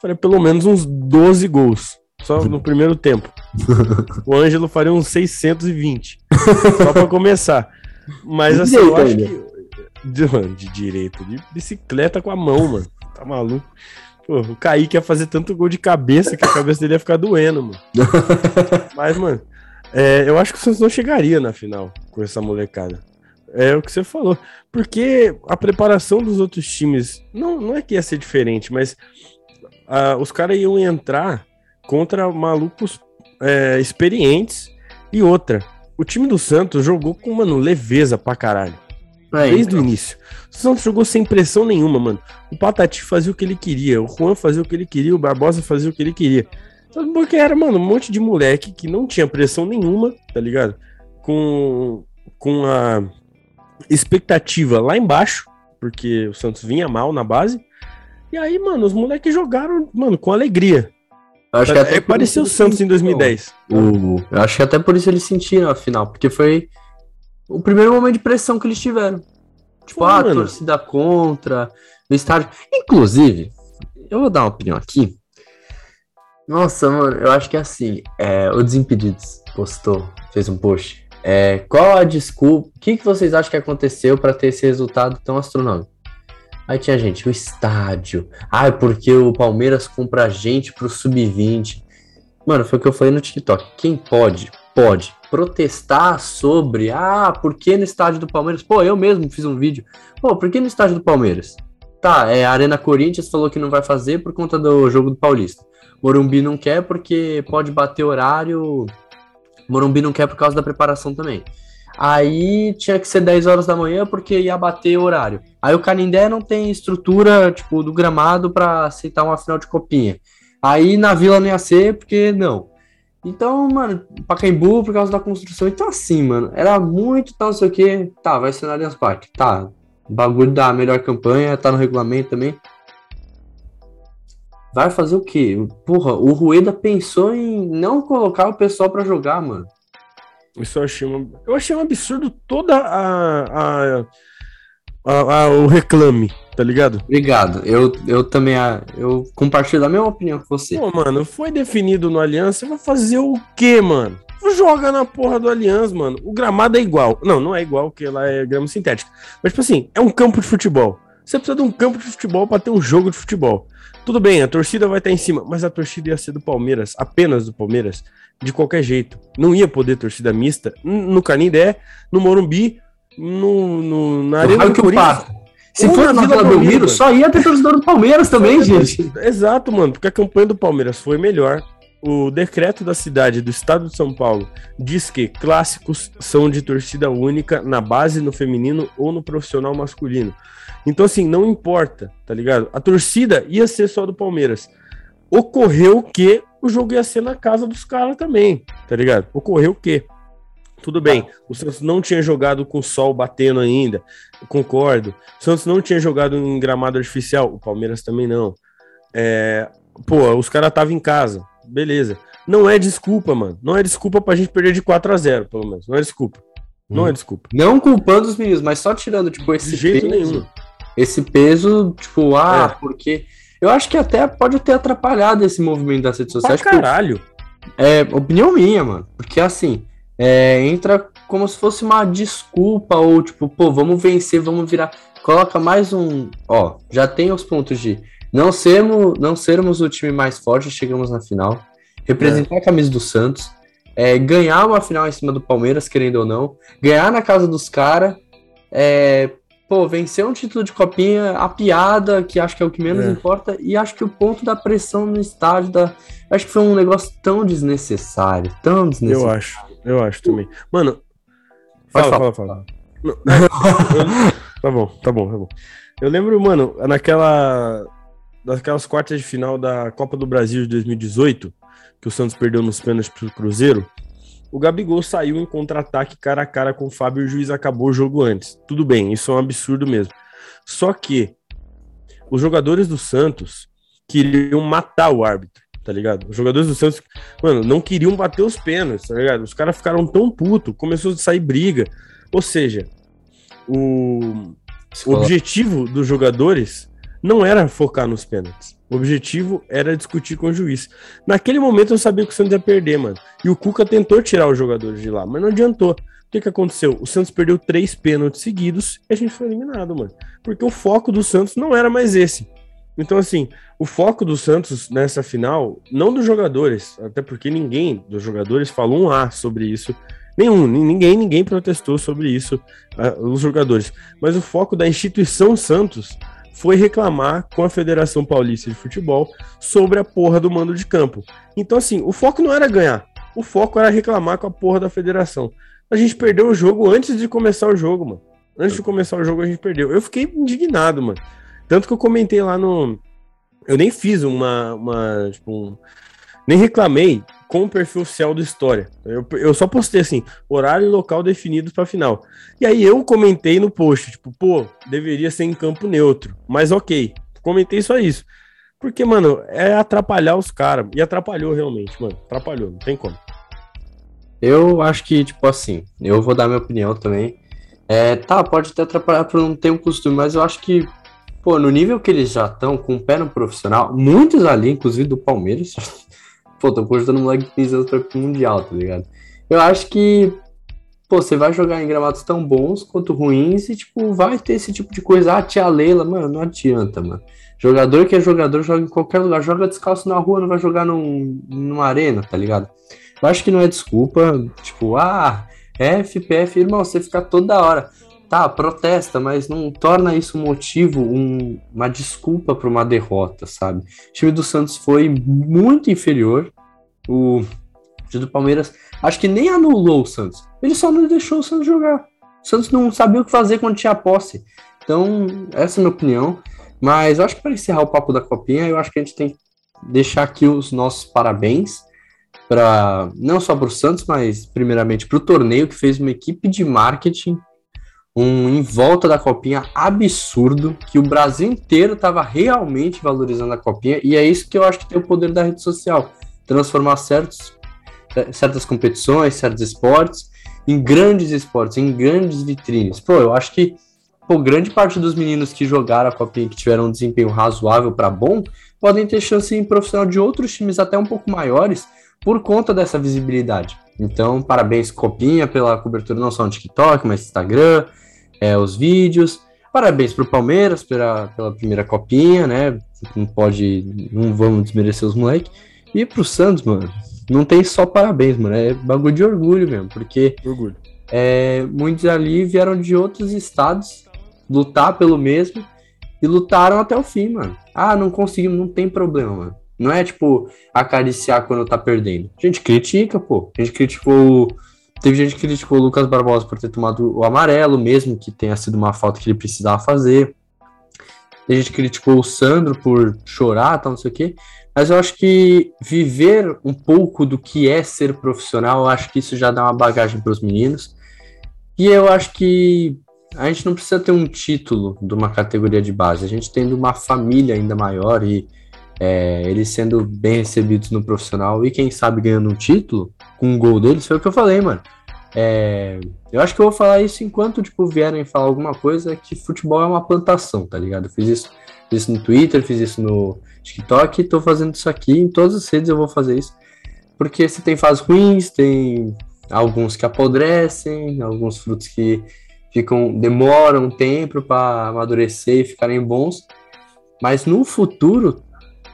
faria pelo menos uns 12 gols. Só no primeiro tempo. O Ângelo faria uns 620. só pra começar. Mas assim, eu acho que. De, mano, de direito, de bicicleta com a mão, mano. Tá maluco? Pô, o Kaique ia fazer tanto gol de cabeça que a cabeça dele ia ficar doendo, mano. Mas, mano, é, eu acho que o Santos não chegaria na final com essa molecada. É o que você falou. Porque a preparação dos outros times não, não é que ia ser diferente, mas uh, os caras iam entrar contra malucos é, experientes e outra. O time do Santos jogou com, mano, leveza pra caralho. Desde então. o início. O Santos jogou sem pressão nenhuma, mano. O Patati fazia o que ele queria, o Juan fazia o que ele queria, o Barbosa fazia o que ele queria. Porque era, mano, um monte de moleque que não tinha pressão nenhuma, tá ligado? Com, com a expectativa lá embaixo, porque o Santos vinha mal na base. E aí, mano, os moleques jogaram, mano, com alegria. Acho que até é, pareceu o Santos em 2010. O, eu acho que até por isso eles sentiram a final, porque foi o primeiro momento de pressão que eles tiveram. Tipo, Pô, ah, a torcida contra, no estádio. Inclusive, eu vou dar uma opinião aqui. Nossa, mano, eu acho que é assim. É, o Desimpedidos postou, fez um post é, qual a desculpa? O que, que vocês acham que aconteceu para ter esse resultado tão astronômico? Aí tinha gente, o estádio. Ah, é porque o Palmeiras compra gente pro sub-20. Mano, foi o que eu falei no TikTok. Quem pode, pode protestar sobre, ah, por que no estádio do Palmeiras? Pô, eu mesmo fiz um vídeo. Pô, por que no estádio do Palmeiras? Tá, é, a Arena Corinthians falou que não vai fazer por conta do jogo do Paulista. Morumbi não quer porque pode bater horário. Morumbi não quer por causa da preparação também. Aí tinha que ser 10 horas da manhã porque ia bater horário. Aí o Canindé não tem estrutura, tipo, do gramado para aceitar uma final de copinha. Aí na Vila não ia ser porque não. Então, mano, Pacaembu por causa da construção. Então, assim, mano, era muito tal, não sei o que. Tá, vai ser na Allianz Parque. Tá, bagulho da melhor campanha, tá no regulamento também. Vai fazer o quê? Porra, o Rueda pensou em não colocar o pessoal para jogar, mano. Isso eu achei, uma... eu achei um absurdo toda a, a, a, a, o reclame, tá ligado? Obrigado. Eu, eu também eu compartilho da mesma opinião que você. Pô, mano, foi definido no Aliança, vai fazer o quê, mano? Joga na porra do Aliança, mano. O gramado é igual. Não, não é igual, porque lá é grama sintética. Mas, tipo assim, é um campo de futebol. Você precisa de um campo de futebol para ter um jogo de futebol. Tudo bem, a torcida vai estar em cima, mas a torcida ia ser do Palmeiras, apenas do Palmeiras, de qualquer jeito. Não ia poder torcida mista no Canindé, no Morumbi, no, no na Arena do Corinthians. Se for na Vila Belmiro, só ia ter torcedor do Palmeiras também, gente. Exato, mano, porque a campanha do Palmeiras foi melhor. O decreto da cidade do estado de São Paulo diz que clássicos são de torcida única na base, no feminino ou no profissional masculino. Então, assim, não importa, tá ligado? A torcida ia ser só do Palmeiras. Ocorreu que o jogo ia ser na casa dos caras também, tá ligado? Ocorreu que. Tudo bem, o Santos não tinha jogado com o sol batendo ainda, concordo. O Santos não tinha jogado em gramado artificial, o Palmeiras também não. É, pô, os caras estavam em casa, beleza. Não é desculpa, mano. Não é desculpa pra gente perder de 4 a 0 pelo menos. Não é desculpa. Não é desculpa. Não culpando os meninos, mas só tirando, tipo, esse de jeito peso, nenhum. Esse peso, tipo, ah, é. porque. Eu acho que até pode ter atrapalhado esse movimento das redes sociais. Pra caralho. É, opinião minha, mano. Porque assim, é, entra como se fosse uma desculpa, ou tipo, pô, vamos vencer, vamos virar. Coloca mais um. Ó, já tem os pontos de não sermos, não sermos o time mais forte, chegamos na final. Representar é. a camisa do Santos. É, ganhar uma final em cima do Palmeiras, querendo ou não. Ganhar na casa dos caras. É, pô, vencer um título de copinha, a piada, que acho que é o que menos é. importa, e acho que o ponto da pressão no estádio, da, acho que foi um negócio tão desnecessário, tão desnecessário. Eu acho, eu acho também. Mano, fala, fala, fala. fala. tá bom, tá bom, tá bom. Eu lembro, mano, naquela. Daquelas quartas de final da Copa do Brasil de 2018, que o Santos perdeu nos pênaltis pro Cruzeiro. O Gabigol saiu em contra-ataque cara a cara com o Fábio e o juiz acabou o jogo antes. Tudo bem, isso é um absurdo mesmo. Só que os jogadores do Santos queriam matar o árbitro, tá ligado? Os jogadores do Santos, mano, não queriam bater os pênaltis, tá ligado? Os caras ficaram tão puto, começou a sair briga. Ou seja, o, o objetivo dos jogadores não era focar nos pênaltis. O objetivo era discutir com o juiz. Naquele momento eu sabia que o Santos ia perder, mano. E o Cuca tentou tirar os jogadores de lá, mas não adiantou. O que, que aconteceu? O Santos perdeu três pênaltis seguidos e a gente foi eliminado, mano. Porque o foco do Santos não era mais esse. Então, assim, o foco do Santos nessa final, não dos jogadores, até porque ninguém dos jogadores falou um A sobre isso. Nenhum, ninguém, ninguém protestou sobre isso, uh, os jogadores. Mas o foco da instituição Santos foi reclamar com a Federação Paulista de Futebol sobre a porra do mando de campo. Então, assim, o foco não era ganhar, o foco era reclamar com a porra da federação. A gente perdeu o jogo antes de começar o jogo, mano. Antes de começar o jogo, a gente perdeu. Eu fiquei indignado, mano. Tanto que eu comentei lá no. Eu nem fiz uma. uma tipo, um... Nem reclamei com o perfil oficial do História. Eu, eu só postei assim, horário e local definidos para final. E aí eu comentei no post, tipo, pô, deveria ser em campo neutro. Mas ok, comentei só isso. Porque, mano, é atrapalhar os caras. E atrapalhou realmente, mano. Atrapalhou, não tem como. Eu acho que, tipo assim, eu vou dar minha opinião também. É, tá, pode até atrapalhar por não ter um costume, mas eu acho que, pô, no nível que eles já estão, com o pé no profissional, muitos ali, inclusive do Palmeiras, pô, tô cogitando um moleque de 15 anos pra ir pro Mundial, tá ligado? Eu acho que, pô, você vai jogar em gramados tão bons quanto ruins e, tipo, vai ter esse tipo de coisa. Ah, tia Leila, mano, não adianta, mano. Jogador que é jogador joga em qualquer lugar, joga descalço na rua, não vai jogar num, numa arena, tá ligado? Eu acho que não é desculpa, tipo, ah, FPF, irmão, você fica toda hora. Tá, protesta, mas não torna isso motivo, um, uma desculpa para uma derrota, sabe? O time do Santos foi muito inferior. O time do Palmeiras, acho que nem anulou o Santos. Ele só não deixou o Santos jogar. O Santos não sabia o que fazer quando tinha posse. Então, essa é a minha opinião. Mas eu acho que para encerrar o papo da copinha, eu acho que a gente tem que deixar aqui os nossos parabéns para não só para o Santos, mas primeiramente para o torneio que fez uma equipe de marketing um em volta da copinha absurdo que o Brasil inteiro estava realmente valorizando a copinha e é isso que eu acho que tem o poder da rede social transformar certos certas competições, certos esportes em grandes esportes, em grandes vitrines. Pô, eu acho que pô, grande parte dos meninos que jogaram a copinha que tiveram um desempenho razoável para bom podem ter chance em profissional de outros times até um pouco maiores por conta dessa visibilidade. Então, parabéns, Copinha, pela cobertura não só no TikTok, mas Instagram, é, os vídeos. Parabéns para o Palmeiras pela, pela primeira Copinha, né? Não pode, não vamos desmerecer os moleques. E para o Santos, mano, não tem só parabéns, mano, é bagulho de orgulho mesmo, porque Orgulho. é, muitos ali vieram de outros estados lutar pelo mesmo e lutaram até o fim, mano. Ah, não conseguimos, não tem problema, mano. Não é tipo acariciar quando tá perdendo. A gente critica, pô. A gente criticou. Teve gente que criticou o Lucas Barbosa por ter tomado o amarelo, mesmo que tenha sido uma falta que ele precisava fazer. A gente criticou o Sandro por chorar, tal, não sei o quê. Mas eu acho que viver um pouco do que é ser profissional, eu acho que isso já dá uma bagagem para os meninos. E eu acho que a gente não precisa ter um título de uma categoria de base, a gente tendo uma família ainda maior e é, eles sendo bem recebidos no profissional e quem sabe ganhando um título com um gol deles, foi o que eu falei, mano. É, eu acho que eu vou falar isso enquanto tipo, vierem falar alguma coisa que futebol é uma plantação, tá ligado? Eu fiz isso, fiz isso no Twitter, fiz isso no TikTok tô fazendo isso aqui, em todas as redes eu vou fazer isso. Porque se tem fases ruins, tem alguns que apodrecem, alguns frutos que ficam demoram um tempo para amadurecer e ficarem bons, mas no futuro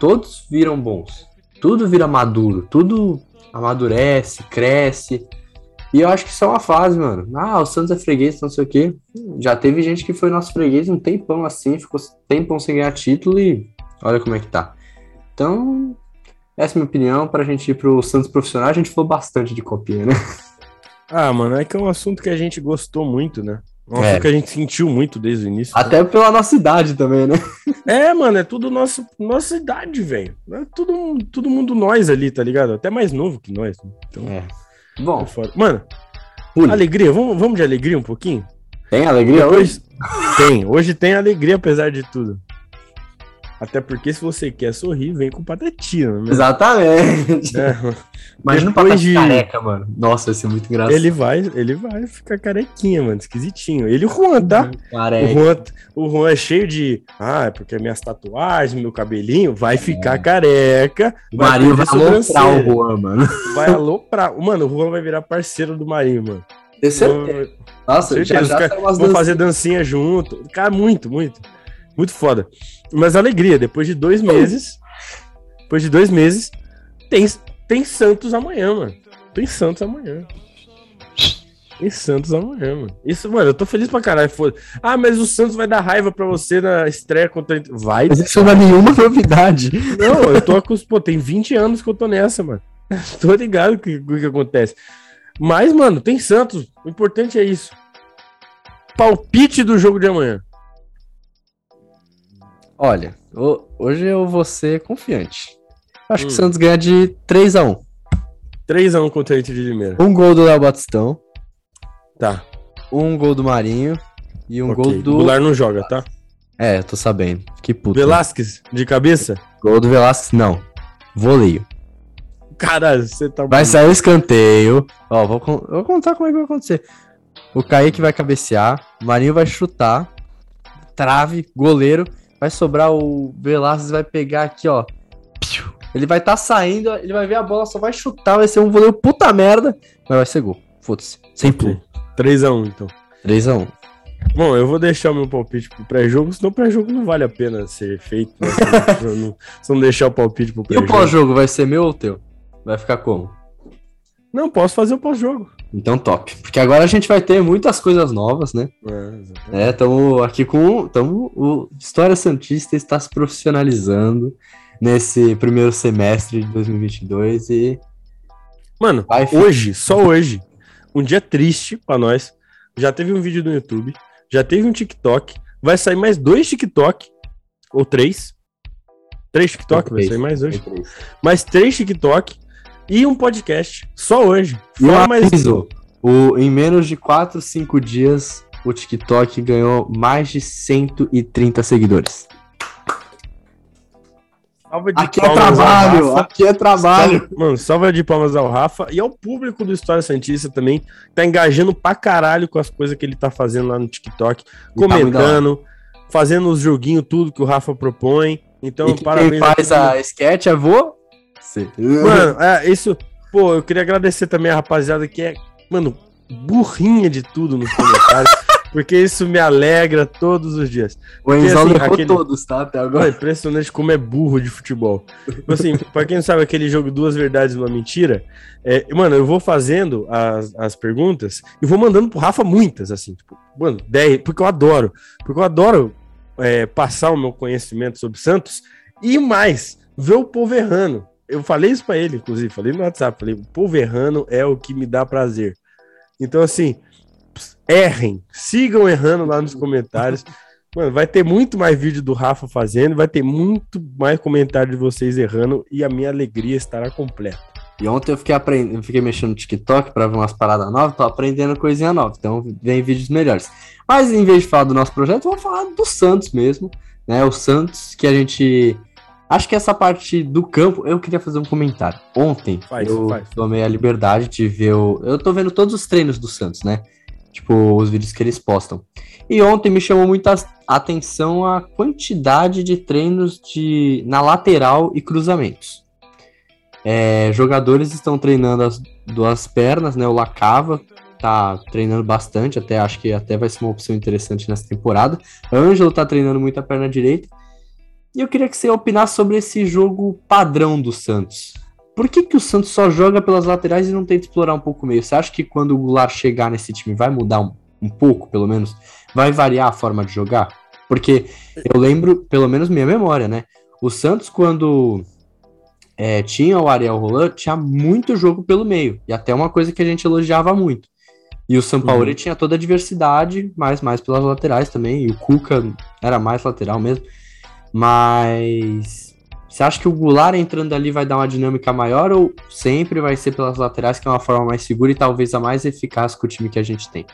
todos viram bons. Tudo vira maduro, tudo amadurece, cresce. E eu acho que isso é uma fase, mano. Ah, o Santos é freguês, não sei o quê. Já teve gente que foi nosso freguês um tempão assim, ficou tempão sem ganhar título e olha como é que tá. Então, essa é a minha opinião. Pra gente ir pro Santos profissional, a gente falou bastante de copinha, né? Ah, mano, é que é um assunto que a gente gostou muito, né? Assunto É. que a gente sentiu muito desde o início. Até pela nossa idade também, né? É, mano, é tudo nosso, nossa idade, velho. É tudo, todo mundo nós ali, tá ligado? Até mais novo que nós. né? Então, É. Bom. Mano, Ui, alegria, vamos, vamos de alegria um pouquinho? tem alegria hoje? Depois- Tem, hoje tem alegria apesar de tudo. Até porque se você quer sorrir, vem com patatina, né? Exatamente. É, Imagina o Depois papai de- careca, mano. Nossa, vai ser muito engraçado. ele vai, ele vai ficar carequinha, mano, esquisitinho. Ele e o Juan, tá? O Careca. Juan, o Juan é cheio de. Ah, é porque minhas tatuagens, meu cabelinho, vai ficar careca. O Marinho vai aloprar o Juan, mano. Vai aloprar. Mano, o Juan vai virar parceiro do Marinho, mano. Tenho certeza. Nossa, Certeza, já já Vão dancinhas. fazer dancinha junto. Cara, muito, muito. Muito foda. Mas alegria, depois de dois meses. Depois de dois meses, tem, tem Santos amanhã, mano. Tem Santos amanhã. Tem Santos amanhã, mano. Isso, mano, eu tô feliz pra caralho. Foda. Ah, mas o Santos vai dar raiva pra você na estreia contra. Vai. Mas isso não é nenhuma novidade. Não, eu tô acostumado. Pô, tem 20 anos que eu tô nessa, mano. Tô ligado o que, o que acontece. Mas, mano, tem Santos. O importante é isso. Palpite do jogo de amanhã. Olha, ho- hoje eu vou ser confiante. Acho que Hum. o Santos ganha de 3x1. 3x1 contra a Inter de Limeira. Um gol do Léo Batistão, Tá. um gol do Marinho e um ok. gol do. Goulart não joga, tá? É, eu tô sabendo. Que puto. Velasquez, de cabeça? Gol do Velasquez, não. Voleio. Caralho, você tá. Vai sair o escanteio. Ó, vou, con- vou contar como é que vai acontecer. O Kaique vai cabecear, o Marinho vai chutar, trave, goleiro, vai sobrar o Velasquez, vai pegar aqui, ó. Ele vai estar saindo, ele vai ver a bola, só vai chutar, vai ser um voleio puta merda, mas vai ser gol. Foda-se. Sem pulo. 3x1, então. 3x1. Bom, eu vou deixar o meu palpite pro pré-jogo, senão o pré-jogo não vale a pena ser feito. Né? se, eu não, se não deixar o palpite pro E o pré-jogo. pós-jogo vai ser meu ou teu? Vai ficar como? Não, posso fazer o pós-jogo. Então, top. Porque agora a gente vai ter muitas coisas novas, né? É, estamos aqui com. Tamo, o História Santista está se profissionalizando nesse primeiro semestre de 2022 e. Mano, Vai, hoje, só hoje, um dia triste pra nós. Já teve um vídeo no YouTube, já teve um TikTok, vai sair mais dois TikTok, ou três. Três TikTok, vai sair mais hoje. Mais três TikTok e um podcast, só hoje. Um Fora mais aviso, o, em menos de 4, 5 dias, o TikTok ganhou mais de 130 seguidores. salva de Aqui é palmas trabalho! Aqui é trabalho! Salva- Mano, salva de palmas ao Rafa e ao público do História Santista também. Tá engajando pra caralho com as coisas que ele tá fazendo lá no TikTok, E tá comentando, fazendo os joguinhos, tudo que o Rafa propõe. Então, e que parabéns. quem faz a a sketch é você. Mano, é, isso. Pô, eu queria agradecer também a rapaziada que é, mano, burrinha de tudo nos comentários. porque isso me alegra todos os dias. o Enzão assim, aquele- todos, tá? Até agora. é impressionante como é burro de futebol. Tipo assim, pra quem não sabe aquele jogo Duas Verdades e uma Mentira, é, mano, eu vou fazendo as, as perguntas e vou mandando pro Rafa muitas, assim, tipo, mano, 10, porque eu adoro. Porque eu adoro é, passar o meu conhecimento sobre Santos e mais, ver o povo errando. Eu falei isso pra ele, inclusive, falei no WhatsApp, falei, o povo errando é o que me dá prazer. Então, assim, errem, sigam errando lá nos comentários. Mano, vai ter muito mais vídeo do Rafa fazendo, vai ter muito mais comentário de vocês errando e a minha alegria estará completa. E ontem eu fiquei, aprendendo, fiquei mexendo no TikTok pra ver umas paradas novas, tô aprendendo coisinha nova, então vem vídeos melhores. Mas em vez de falar do nosso projeto, vamos falar do Santos mesmo, né? O Santos que a gente. Acho que essa parte do campo, eu queria fazer um comentário. Ontem Faz, eu faz. tomei a liberdade de ver o. Eu tô vendo todos os treinos do Santos, né? Tipo, os vídeos que eles postam. E ontem me chamou muita atenção a quantidade de treinos de na lateral e cruzamentos. É, jogadores estão treinando as duas pernas, né? O Lacava tá treinando bastante, até acho que até vai ser uma opção interessante nessa temporada. Ângelo tá treinando muito a perna direita. E eu queria que você opinasse sobre esse jogo padrão do Santos. Por que, que o Santos só joga pelas laterais e não tenta explorar um pouco o meio? Você acha que quando o Goulart chegar nesse time vai mudar um, um pouco, pelo menos? Vai variar a forma de jogar? Porque eu lembro, pelo menos minha memória, né? O Santos, quando é, tinha o Ariel Roland, tinha muito jogo pelo meio. E até uma coisa que a gente elogiava muito. E o São Paulo Uhum. tinha toda a diversidade, mas mais pelas laterais também. E o Cuca era mais lateral mesmo. Mas você acha que o Goulart entrando ali vai dar uma dinâmica maior ou sempre vai ser pelas laterais, que é uma forma mais segura e talvez a mais eficaz com o time que a gente tem?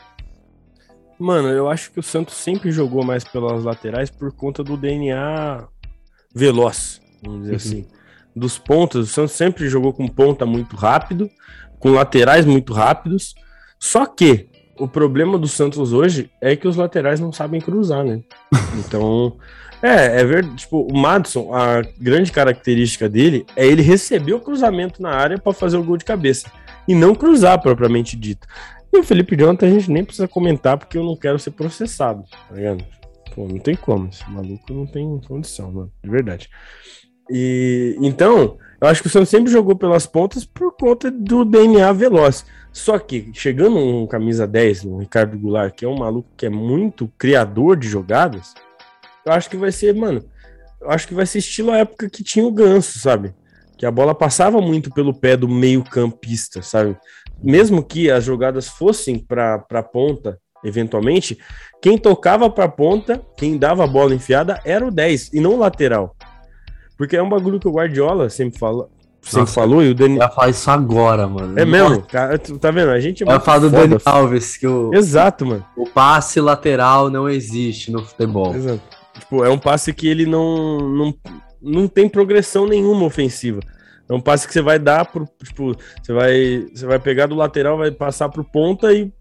Mano, eu acho que o Santos sempre jogou mais pelas laterais por conta do DNA veloz, vamos dizer Uhum. assim. Dos pontas, o Santos sempre jogou com ponta muito rápido, com laterais muito rápidos. Só que o problema do Santos hoje é que os laterais não sabem cruzar, né? Então, é, é verdade. Tipo, o Madison, a grande característica dele é ele receber o cruzamento na área para fazer o gol de cabeça e não cruzar propriamente dito. E o Felipe Jonathan a gente nem precisa comentar porque eu não quero ser processado, tá ligado? Pô, não tem como, esse maluco não tem condição, mano, de verdade. E então, eu acho que o Santos sempre jogou pelas pontas por conta do DNA veloz. Só que chegando um camisa 10, o Ricardo Goulart, que é um maluco que é muito criador de jogadas, eu acho que vai ser, mano, eu acho que vai ser estilo a época que tinha o Ganso, sabe? Que a bola passava muito pelo pé do meio-campista, sabe? Mesmo que as jogadas fossem para pra ponta, eventualmente, quem tocava pra ponta, quem dava a bola enfiada era o 10 e não o lateral. Porque é um bagulho que o Guardiola sempre fala, sempre Nossa. falou e o Dani ia falar isso agora, mano. É mesmo? Cara, tá vendo? A gente muito falar do. Dani Alves, que o, Exato, mano. o passe lateral não existe no futebol. Exato. Tipo, é um passe que ele não, não, não tem progressão nenhuma ofensiva. É um passe que você vai dar pro. Tipo, você vai, você vai pegar do lateral, vai passar pro ponta e,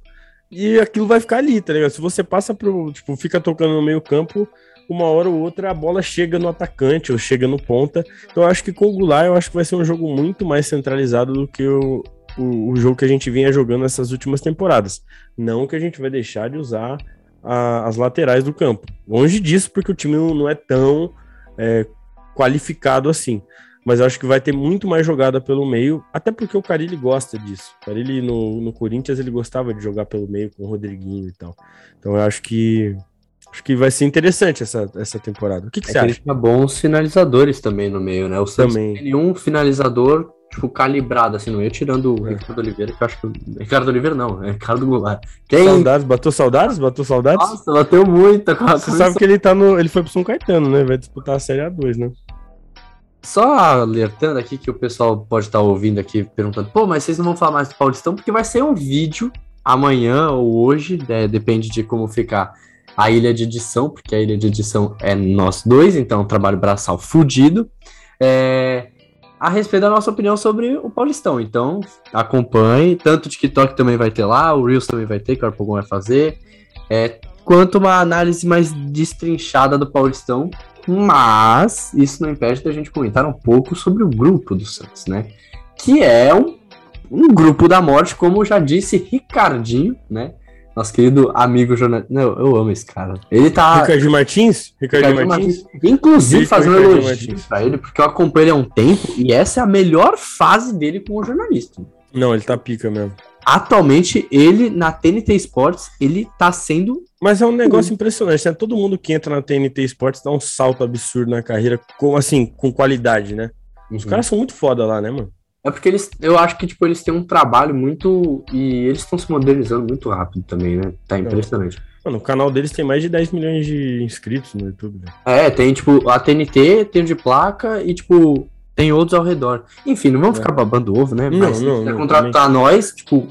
e aquilo vai ficar ali, tá ligado? Se você passa pro. Tipo, fica tocando no meio-campo, uma hora ou outra a bola chega no atacante ou chega no ponta. Então eu acho que com o Goulart eu acho que vai ser um jogo muito mais centralizado do que o, o, o jogo que a gente vinha jogando nessas últimas temporadas. Não que a gente vai deixar de usar a- as laterais do campo. Longe disso, porque o time não, não é tão é, qualificado assim. mas eu acho que vai ter muito mais jogada pelo meio, até porque o Carilli gosta disso. O Carilli no, no Corinthians ele gostava de jogar pelo meio com o Rodriguinho e tal. Então eu acho que acho que vai ser interessante essa, essa temporada. O que, que É você que acha? ele tinha bons finalizadores também no meio, né? O Santos Também. tem nenhum finalizador, tipo, calibrado assim no meio, tirando o É. Ricardo Oliveira, que eu acho que. Ricardo Oliveira não, é Ricardo Goulart. Quem. Saudades, bateu saudades? Bateu saudades? Nossa, bateu muita Você sabe que ele tá no. Ele foi pro São Caetano, né? Vai disputar a Série A2, né? Só alertando aqui que o pessoal pode estar ouvindo aqui perguntando, pô, mas vocês não vão falar mais do Paulistão, porque vai ser um vídeo amanhã ou hoje, né, depende de como ficar a ilha de edição, porque a ilha de edição é nós dois, então é trabalho braçal fudido, é, a respeito da nossa opinião sobre o Paulistão. Então, acompanhe, tanto o TikTok também vai ter lá, o Reels também vai ter, que o Arpogão vai fazer, é, quanto uma análise mais destrinchada do Paulistão, mas isso não impede da gente comentar um pouco sobre o grupo do Santos, né? Que é um, um grupo da morte, como já disse Ricardinho, né? Nosso querido amigo jornalista. Não, eu amo esse cara. Ele tá. Ricardinho Martins? Ricardinho Martins? Martins. Inclusive, fazendo elogio Martins. pra ele, porque eu acompanho ele há um tempo e essa é a melhor fase dele como jornalista. Não, ele tá pica mesmo. Atualmente, ele na TNT Sports, ele tá sendo. Mas é um negócio Uhum. impressionante, né? Todo mundo que entra na TNT Sports dá um salto absurdo na carreira, com, assim, com qualidade, né? Os caras são muito foda lá, né, mano? É porque eles, eu acho que tipo eles têm um trabalho muito e eles estão se modernizando muito rápido também, né? Tá impressionante. Mano, o canal deles tem mais de 10 milhões de inscritos no YouTube, velho. É, tem tipo a TNT, tem o de placa e tipo tem outros ao redor. Enfim, não vamos É. ficar babando ovo, né? Não, Mas se não, quiser não, contratar nós, tipo,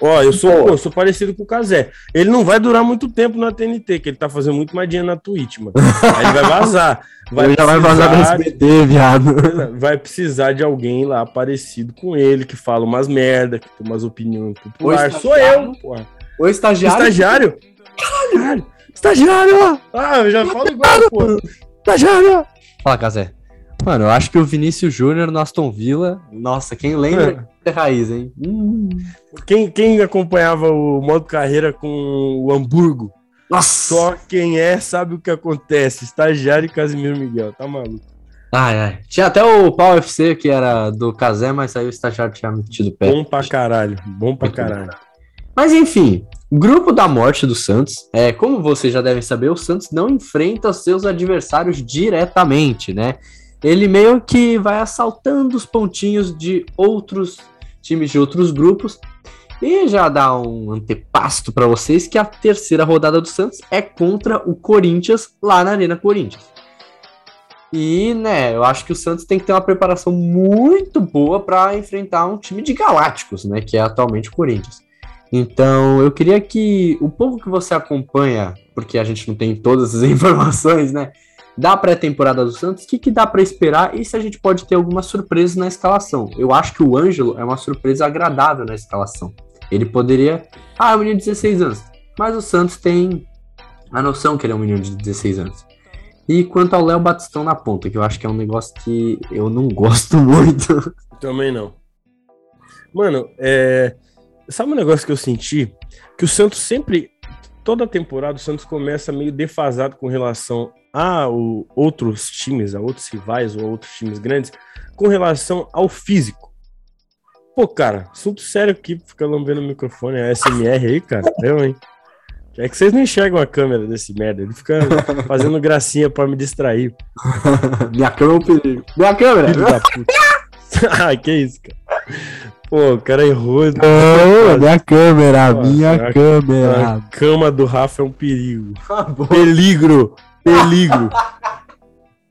Ó, eu sou, Pô. eu sou parecido com o Kazé. Ele não vai durar muito tempo na TNT, que ele tá fazendo muito mais dinheiro na Twitch, mano. Aí ele vai vazar. Vai ele já vai vazar precisar- SBT, viado. Vai precisar de alguém lá parecido com ele, que fala umas merda, que tem umas opiniões populares. Ou Sou eu, porra. O estagiário. Estagiário? Caralho! Estagiário! Ah, eu já falo igual, pô. Estagiário! Fala, Casé. Mano, eu acho que o Vinícius Júnior no Aston Villa, nossa, quem lembra é raiz, hein? Hum. Quem, quem acompanhava o modo carreira com o Hamburgo? Nossa! Só quem é sabe o que acontece. Estagiário e Casimiro Miguel, tá maluco? Ai, ai. Tinha até o Pau FC que era do Casé, mas aí o estagiário tinha metido o pé. Bom pra caralho, bom pra caralho. Mas enfim, grupo da morte do Santos. É, como vocês já devem saber, o Santos não enfrenta seus adversários diretamente, né? Ele meio que vai assaltando os pontinhos de outros times de outros grupos. E já dá um antepasto para vocês que a terceira rodada do Santos é contra o Corinthians lá na Arena Corinthians. E, né, eu acho que o Santos tem que ter uma preparação muito boa para enfrentar um time de galácticos, né, que é atualmente o Corinthians. Então, eu queria que o pouco que você acompanha, porque a gente não tem todas as informações, né, da pré-temporada do Santos, o que, que dá para esperar e se a gente pode ter alguma surpresa na escalação. Eu acho que o Ângelo é uma surpresa agradável na escalação. Ele poderia. Ah, é um menino de 16 anos. Mas o Santos tem a noção que ele é um menino de 16 anos. E quanto ao Léo Batistão na ponta, que eu acho que é um negócio que eu não gosto muito. Também não. Mano, é... sabe um negócio que eu senti? Que o Santos sempre, toda temporada, o Santos começa meio defasado com relação a o- outros times, a outros rivais ou a outros times grandes, com relação ao físico. Pô, cara, assunto sério aqui, fica lambendo o microfone, é SMR aí, cara. Eu, hein? É que vocês não enxergam a câmera desse merda, ele fica fazendo gracinha pra me distrair. Minha câmera é um perigo. Minha câmera! Filho da puta. ah, que isso, cara. Pô, o cara errou. Ô, minha câmera, minha a- câmera. A cama do Rafa é um perigo. Bom. Peligro! Peligro!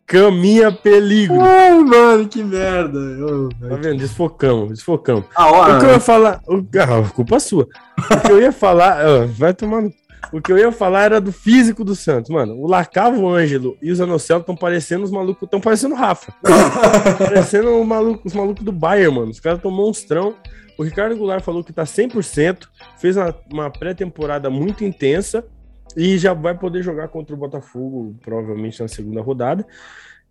Caminha peligro! Ai, mano, que merda. Ô, Tá vendo? Desfocamos, desfocamos. A O que eu hora. ia falar. O... Ah, culpa sua. O que eu ia falar. vai tomando. O que eu ia falar era do físico do Santos, mano. O Lacavo o Ângelo e o Zanocelo estão parecendo os malucos. Estão parecendo o Rafa. parecendo o maluco, os malucos do Bayern, mano. Os caras estão monstrão. O Ricardo Goulart falou que tá 100%. Fez uma, uma pré-temporada muito intensa. E já vai poder jogar contra o Botafogo, provavelmente na segunda rodada.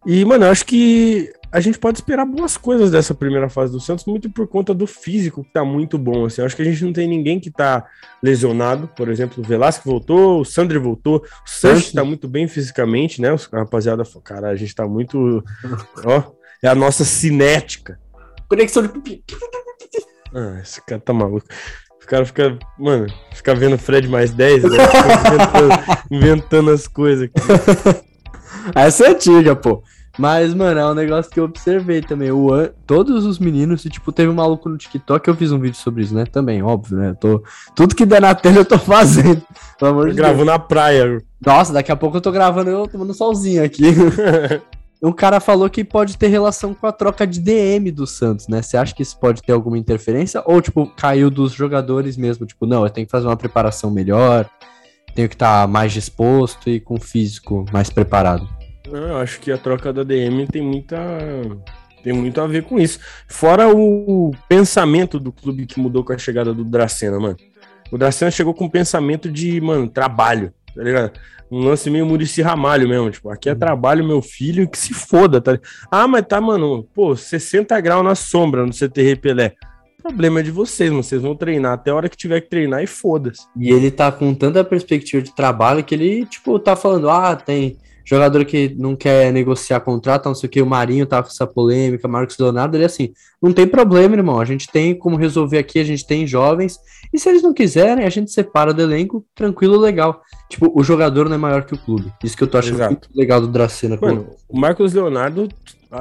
E, mano, eu acho que a gente pode esperar boas coisas dessa primeira fase do Santos, muito por conta do físico, que tá muito bom. Assim. Eu acho que a gente não tem ninguém que tá lesionado. Por exemplo, o Velasco voltou, o Sandri voltou, o Sanches tá muito bem fisicamente, né? Os- rapaziada, falou, cara, a gente tá muito. Ó, É a nossa cinética. Conexão de. Ah, esse cara tá maluco. Os caras ficam, mano, fica vendo Fred mais 10, né? Inventando, inventando as coisas aqui. Essa é antiga, pô. Mas, mano, é um negócio que eu observei também. O an... Todos os meninos, e, tipo, teve um maluco no TikTok, eu fiz um vídeo sobre isso, né? Também, óbvio, né? Eu tô... Tudo que der na tela eu tô fazendo. Pelo amor Eu de gravo Deus. na praia. Nossa, daqui a pouco eu tô gravando eu tomando solzinho aqui. Um cara falou que pode ter relação com a troca de DM do Santos, né? Você acha que isso pode ter alguma interferência? Ou, tipo, caiu dos jogadores mesmo? Tipo, não, eu tenho que fazer uma preparação melhor, tenho que estar mais disposto e com o físico mais preparado. Eu acho que a troca da DM tem muita. Tem muito a ver com isso. Fora o pensamento do clube que mudou com a chegada do Dracena, mano. O Dracena chegou com um pensamento de, mano, trabalho, tá ligado? Um lance meio Murici Ramalho mesmo, tipo, aqui é trabalho, meu filho, que se foda, tá? Ah, mas tá, mano, pô, 60 graus na sombra no CTR Pelé. O problema é de vocês, mano. Vocês vão treinar até a hora que tiver que treinar e foda-se. E ele tá com tanta perspectiva de trabalho que ele, tipo, tá falando, ah, tem jogador que não quer negociar contrato, não sei o que, o Marinho tá com essa polêmica, Marcos Leonardo, ele assim, não tem problema, irmão, a gente tem como resolver aqui, a gente tem jovens, e se eles não quiserem, a gente separa do elenco, tranquilo, legal. Tipo, o jogador não é maior que o clube. Isso que eu tô achando Exato. muito legal do Dracena. Mano, o Marcos Leonardo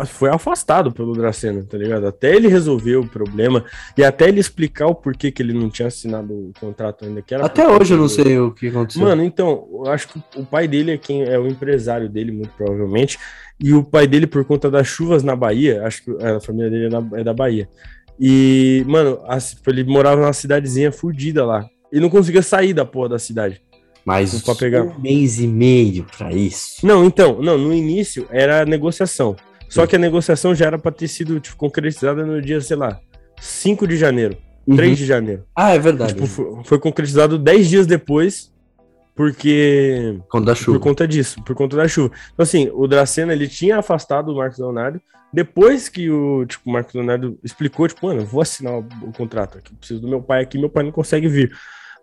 foi afastado pelo Dracena, tá ligado? Até ele resolver o problema e até ele explicar o porquê que ele não tinha assinado o contrato ainda. Que era Até hoje eu não sei o que aconteceu. Mano, então, eu acho que o pai dele é quem é o empresário dele, muito provavelmente. E o pai dele, por conta das chuvas na Bahia, acho que a família dele é, na- é da Bahia. E, mano, a- ele morava numa cidadezinha fudida lá. E não conseguia sair da porra da cidade. Mas pra pegar. um mês e meio pra isso. Não, então, não, no início era negociação. Só que a negociação já era pra ter sido tipo, concretizada no dia, sei lá, 5 de janeiro, 3 Uhum. de janeiro. Ah, é verdade. Tipo, foi, foi concretizado 10 dias depois, porque. Chuva. Por conta disso, por conta da chuva. Então, assim, o Dracena, ele tinha afastado o Marcos Leonardo, depois que o, tipo, Marcos Leonardo explicou, tipo, mano, eu vou assinar o, contrato aqui, preciso do meu pai aqui, meu pai não consegue vir.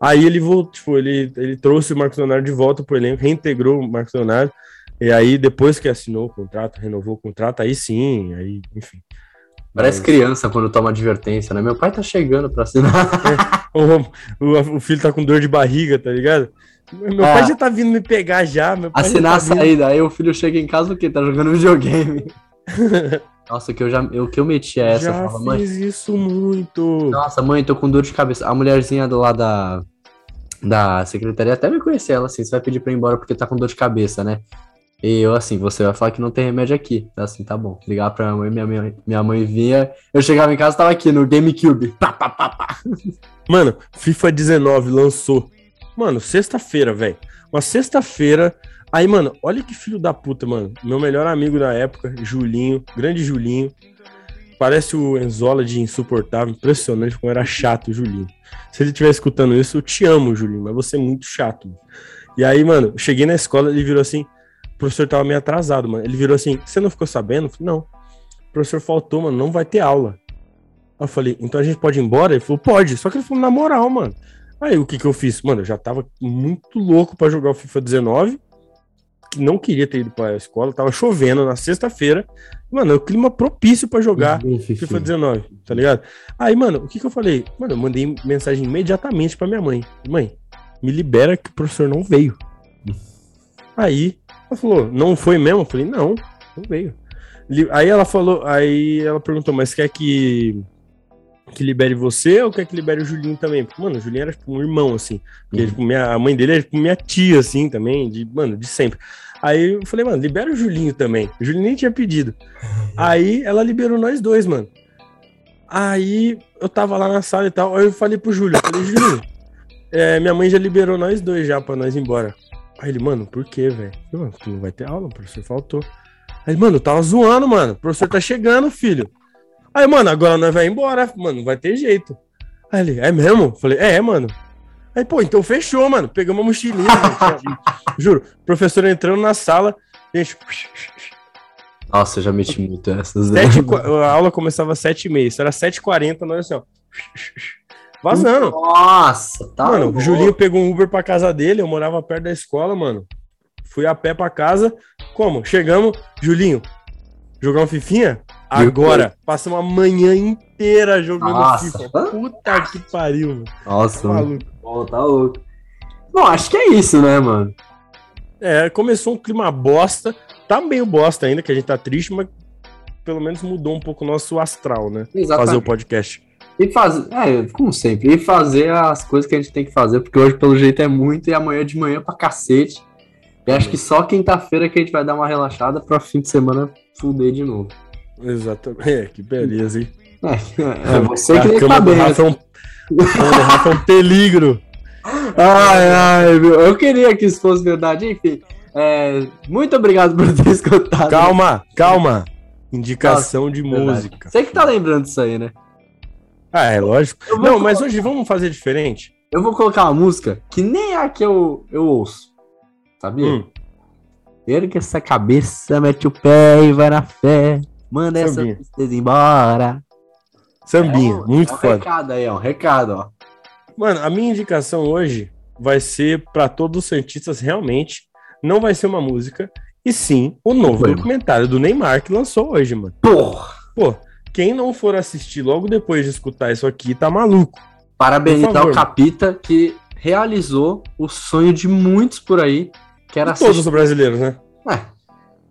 Aí ele voltou, tipo, ele, ele trouxe o Marcos Leonardo de volta pro elenco, reintegrou o Marcos Leonardo, e aí, depois que assinou o contrato, renovou o contrato, aí sim, aí, enfim. Parece Mas- criança quando toma advertência, né? Meu pai tá chegando pra assinar. O, o, o filho tá com dor de barriga, tá ligado? Meu Ah. pai já tá vindo me pegar já, meu pai já assinar a tá vindo- saída. Aí o filho chega em casa o quê? Tá jogando videogame. Nossa, o que eu já que eu meti é essa. eu já falava, mãe, fiz isso muito. nossa, mãe, tô com dor de cabeça. A mulherzinha do lá da, da secretaria até me conhecer ela assim, você vai pedir pra ir embora porque tá com dor de cabeça, né? E eu assim, você vai falar que não tem remédio aqui. Eu, Assim, tá bom. Ligar pra minha mãe, minha mãe, minha mãe vinha. Eu chegava em casa, tava aqui no GameCube. Pá, pá, pá, pá. Mano, FIFA 19 lançou. Mano, sexta-feira, velho. Uma sexta-feira. Aí, mano, olha que filho da puta, mano. Meu melhor amigo da época, Julinho, grande Julinho. Parece o Enzola de insuportável, impressionante como era chato o Julinho. Se ele estiver escutando isso, eu te amo, Julinho, mas você é muito chato. mano. E aí, mano, cheguei na escola, ele virou assim, professor tava meio atrasado, mano. Ele virou assim, você não ficou sabendo? Eu falei, não. O professor faltou, mano, não vai ter aula. Aí eu falei, então a gente pode ir embora? Ele falou, pode. Só que ele falou, na moral, mano. Aí o que que eu fiz? Mano, eu já tava muito louco pra jogar o FIFA 19. que Não queria ter ido pra escola, tava chovendo na sexta-feira. Mano, é o clima propício pra jogar Hum, FIFA Fifi. 19, tá ligado? Aí, mano, o que que eu falei? Mano, eu mandei mensagem imediatamente pra minha mãe. Mãe, me libera que o professor não veio. Aí, ela falou, não foi mesmo? Eu falei, não, não veio. Aí ela falou, aí ela perguntou, mas quer que que libere você ou quer que libere o Julinho também? Porque, mano, o Julinho era tipo um irmão, assim. Porque, Uhum. tipo, minha, a mãe dele era tipo minha tia, assim, também, de, mano, de sempre. Aí eu falei, mano, libera o Julinho também. O Julinho nem tinha pedido. Aí ela liberou nós dois, mano. Aí eu tava lá na sala e tal, aí eu falei pro Júlio, eu falei, Júlio, é, minha mãe já liberou nós dois já pra nós ir embora. Aí ele, mano, por quê, velho? Tu não vai ter aula, o professor faltou. Aí, mano, eu tava zoando, mano. O professor tá chegando, filho. Aí, mano, agora nós vai embora, mano, não vai ter jeito. Aí ele, é mesmo? Falei, é, mano. Aí, pô, então fechou, mano. Pegamos uma mochilinha. gente. Juro, professor entrando na sala, gente, Nossa, eu já meti muito essas. né? sete, a aula começava às 7h30, isso era 7h40, nós assim, ó. Vazando. Nossa, tá. mano, louco. o Julinho pegou um Uber pra casa dele, eu morava perto da escola, mano. Fui a pé pra casa. Como? Chegamos, Julinho, jogar um fifinha? Agora, passamos a manhã inteira jogando Nossa. FIFA. Puta que pariu, mano. Nossa, Tá mano. maluco. Pô, tá louco. Bom, acho que é isso, né, mano? É, começou um clima bosta. Tá meio bosta ainda, que a gente tá triste, mas pelo menos mudou um pouco o nosso astral, né? Fazer o podcast. E fazer, é, como sempre, e fazer as coisas que a gente tem que fazer, porque hoje, pelo jeito, é muito e amanhã de manhã pra cacete. E acho que só quinta-feira que a gente vai dar uma relaxada pra fim de semana fuder de novo. Exatamente. É, que beleza, hein? É, é você que nem do bem. Rafa é um, Rafa é um peligro. Ai, ai, meu. Eu queria que isso fosse verdade, enfim. É, muito obrigado por ter escutado. Calma, calma. Indicação de Verdade. música. Você que tá lembrando disso aí, né? Ah, é lógico. Não, colo- mas hoje vamos fazer diferente. Eu vou colocar uma música que nem a que eu, eu ouço. Sabia? Hum, Erga essa cabeça, mete o pé e vai na fé. Manda essa Sambinha. tristeza embora. sambinha, É muito é um foda. recado aí, ó. Um recado, ó. Mano, a minha indicação hoje vai ser pra todos os Santistas realmente. Não vai ser uma música, e sim o novo Foi, mano. documentário do Neymar que lançou hoje, mano. Porra! Pô, quem não for assistir logo depois de escutar isso aqui tá maluco. Parabenizar favor, o Capita que realizou o sonho de muitos por aí, que era E todos assistir. os brasileiros, né? É,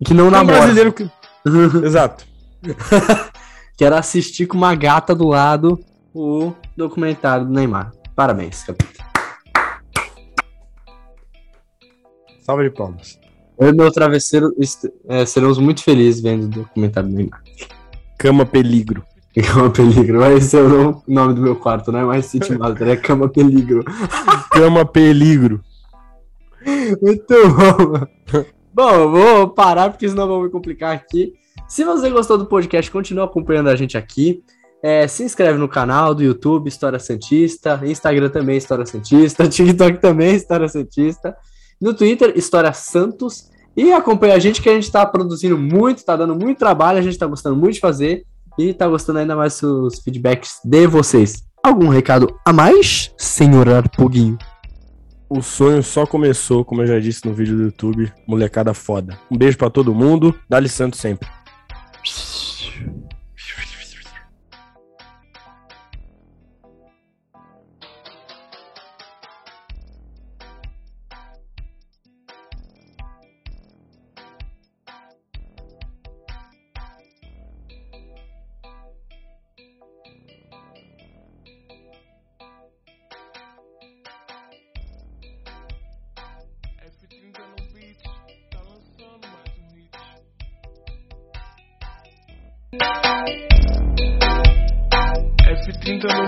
que não namora. brasileiro que. Exato. que era assistir com uma gata do lado o documentário do Neymar. Parabéns, Capita. Salva de palmas. Eu e meu travesseiro est- é, seremos muito felizes vendo o documentário do Neymar. Cama Peligro. Cama Peligro. Vai ser o nome- do meu quarto, não é mais City Master, é Cama Peligro. Cama Peligro. Muito bom. Bom, vou parar porque senão vou me complicar aqui. Se você gostou do podcast, continua acompanhando a gente aqui. É, se inscreve no canal do YouTube, História Santista. Instagram também, História Santista. TikTok também, História Santista. No Twitter, História Santos. E acompanha a gente que a gente tá produzindo muito, tá dando muito trabalho, a gente tá gostando muito de fazer. E tá gostando ainda mais dos feedbacks de vocês. Algum recado a mais, senhor Arpuguinho? O sonho só começou, como eu já disse no vídeo do YouTube. Molecada foda. Um beijo pra todo mundo. Dali Santo sempre. F30 no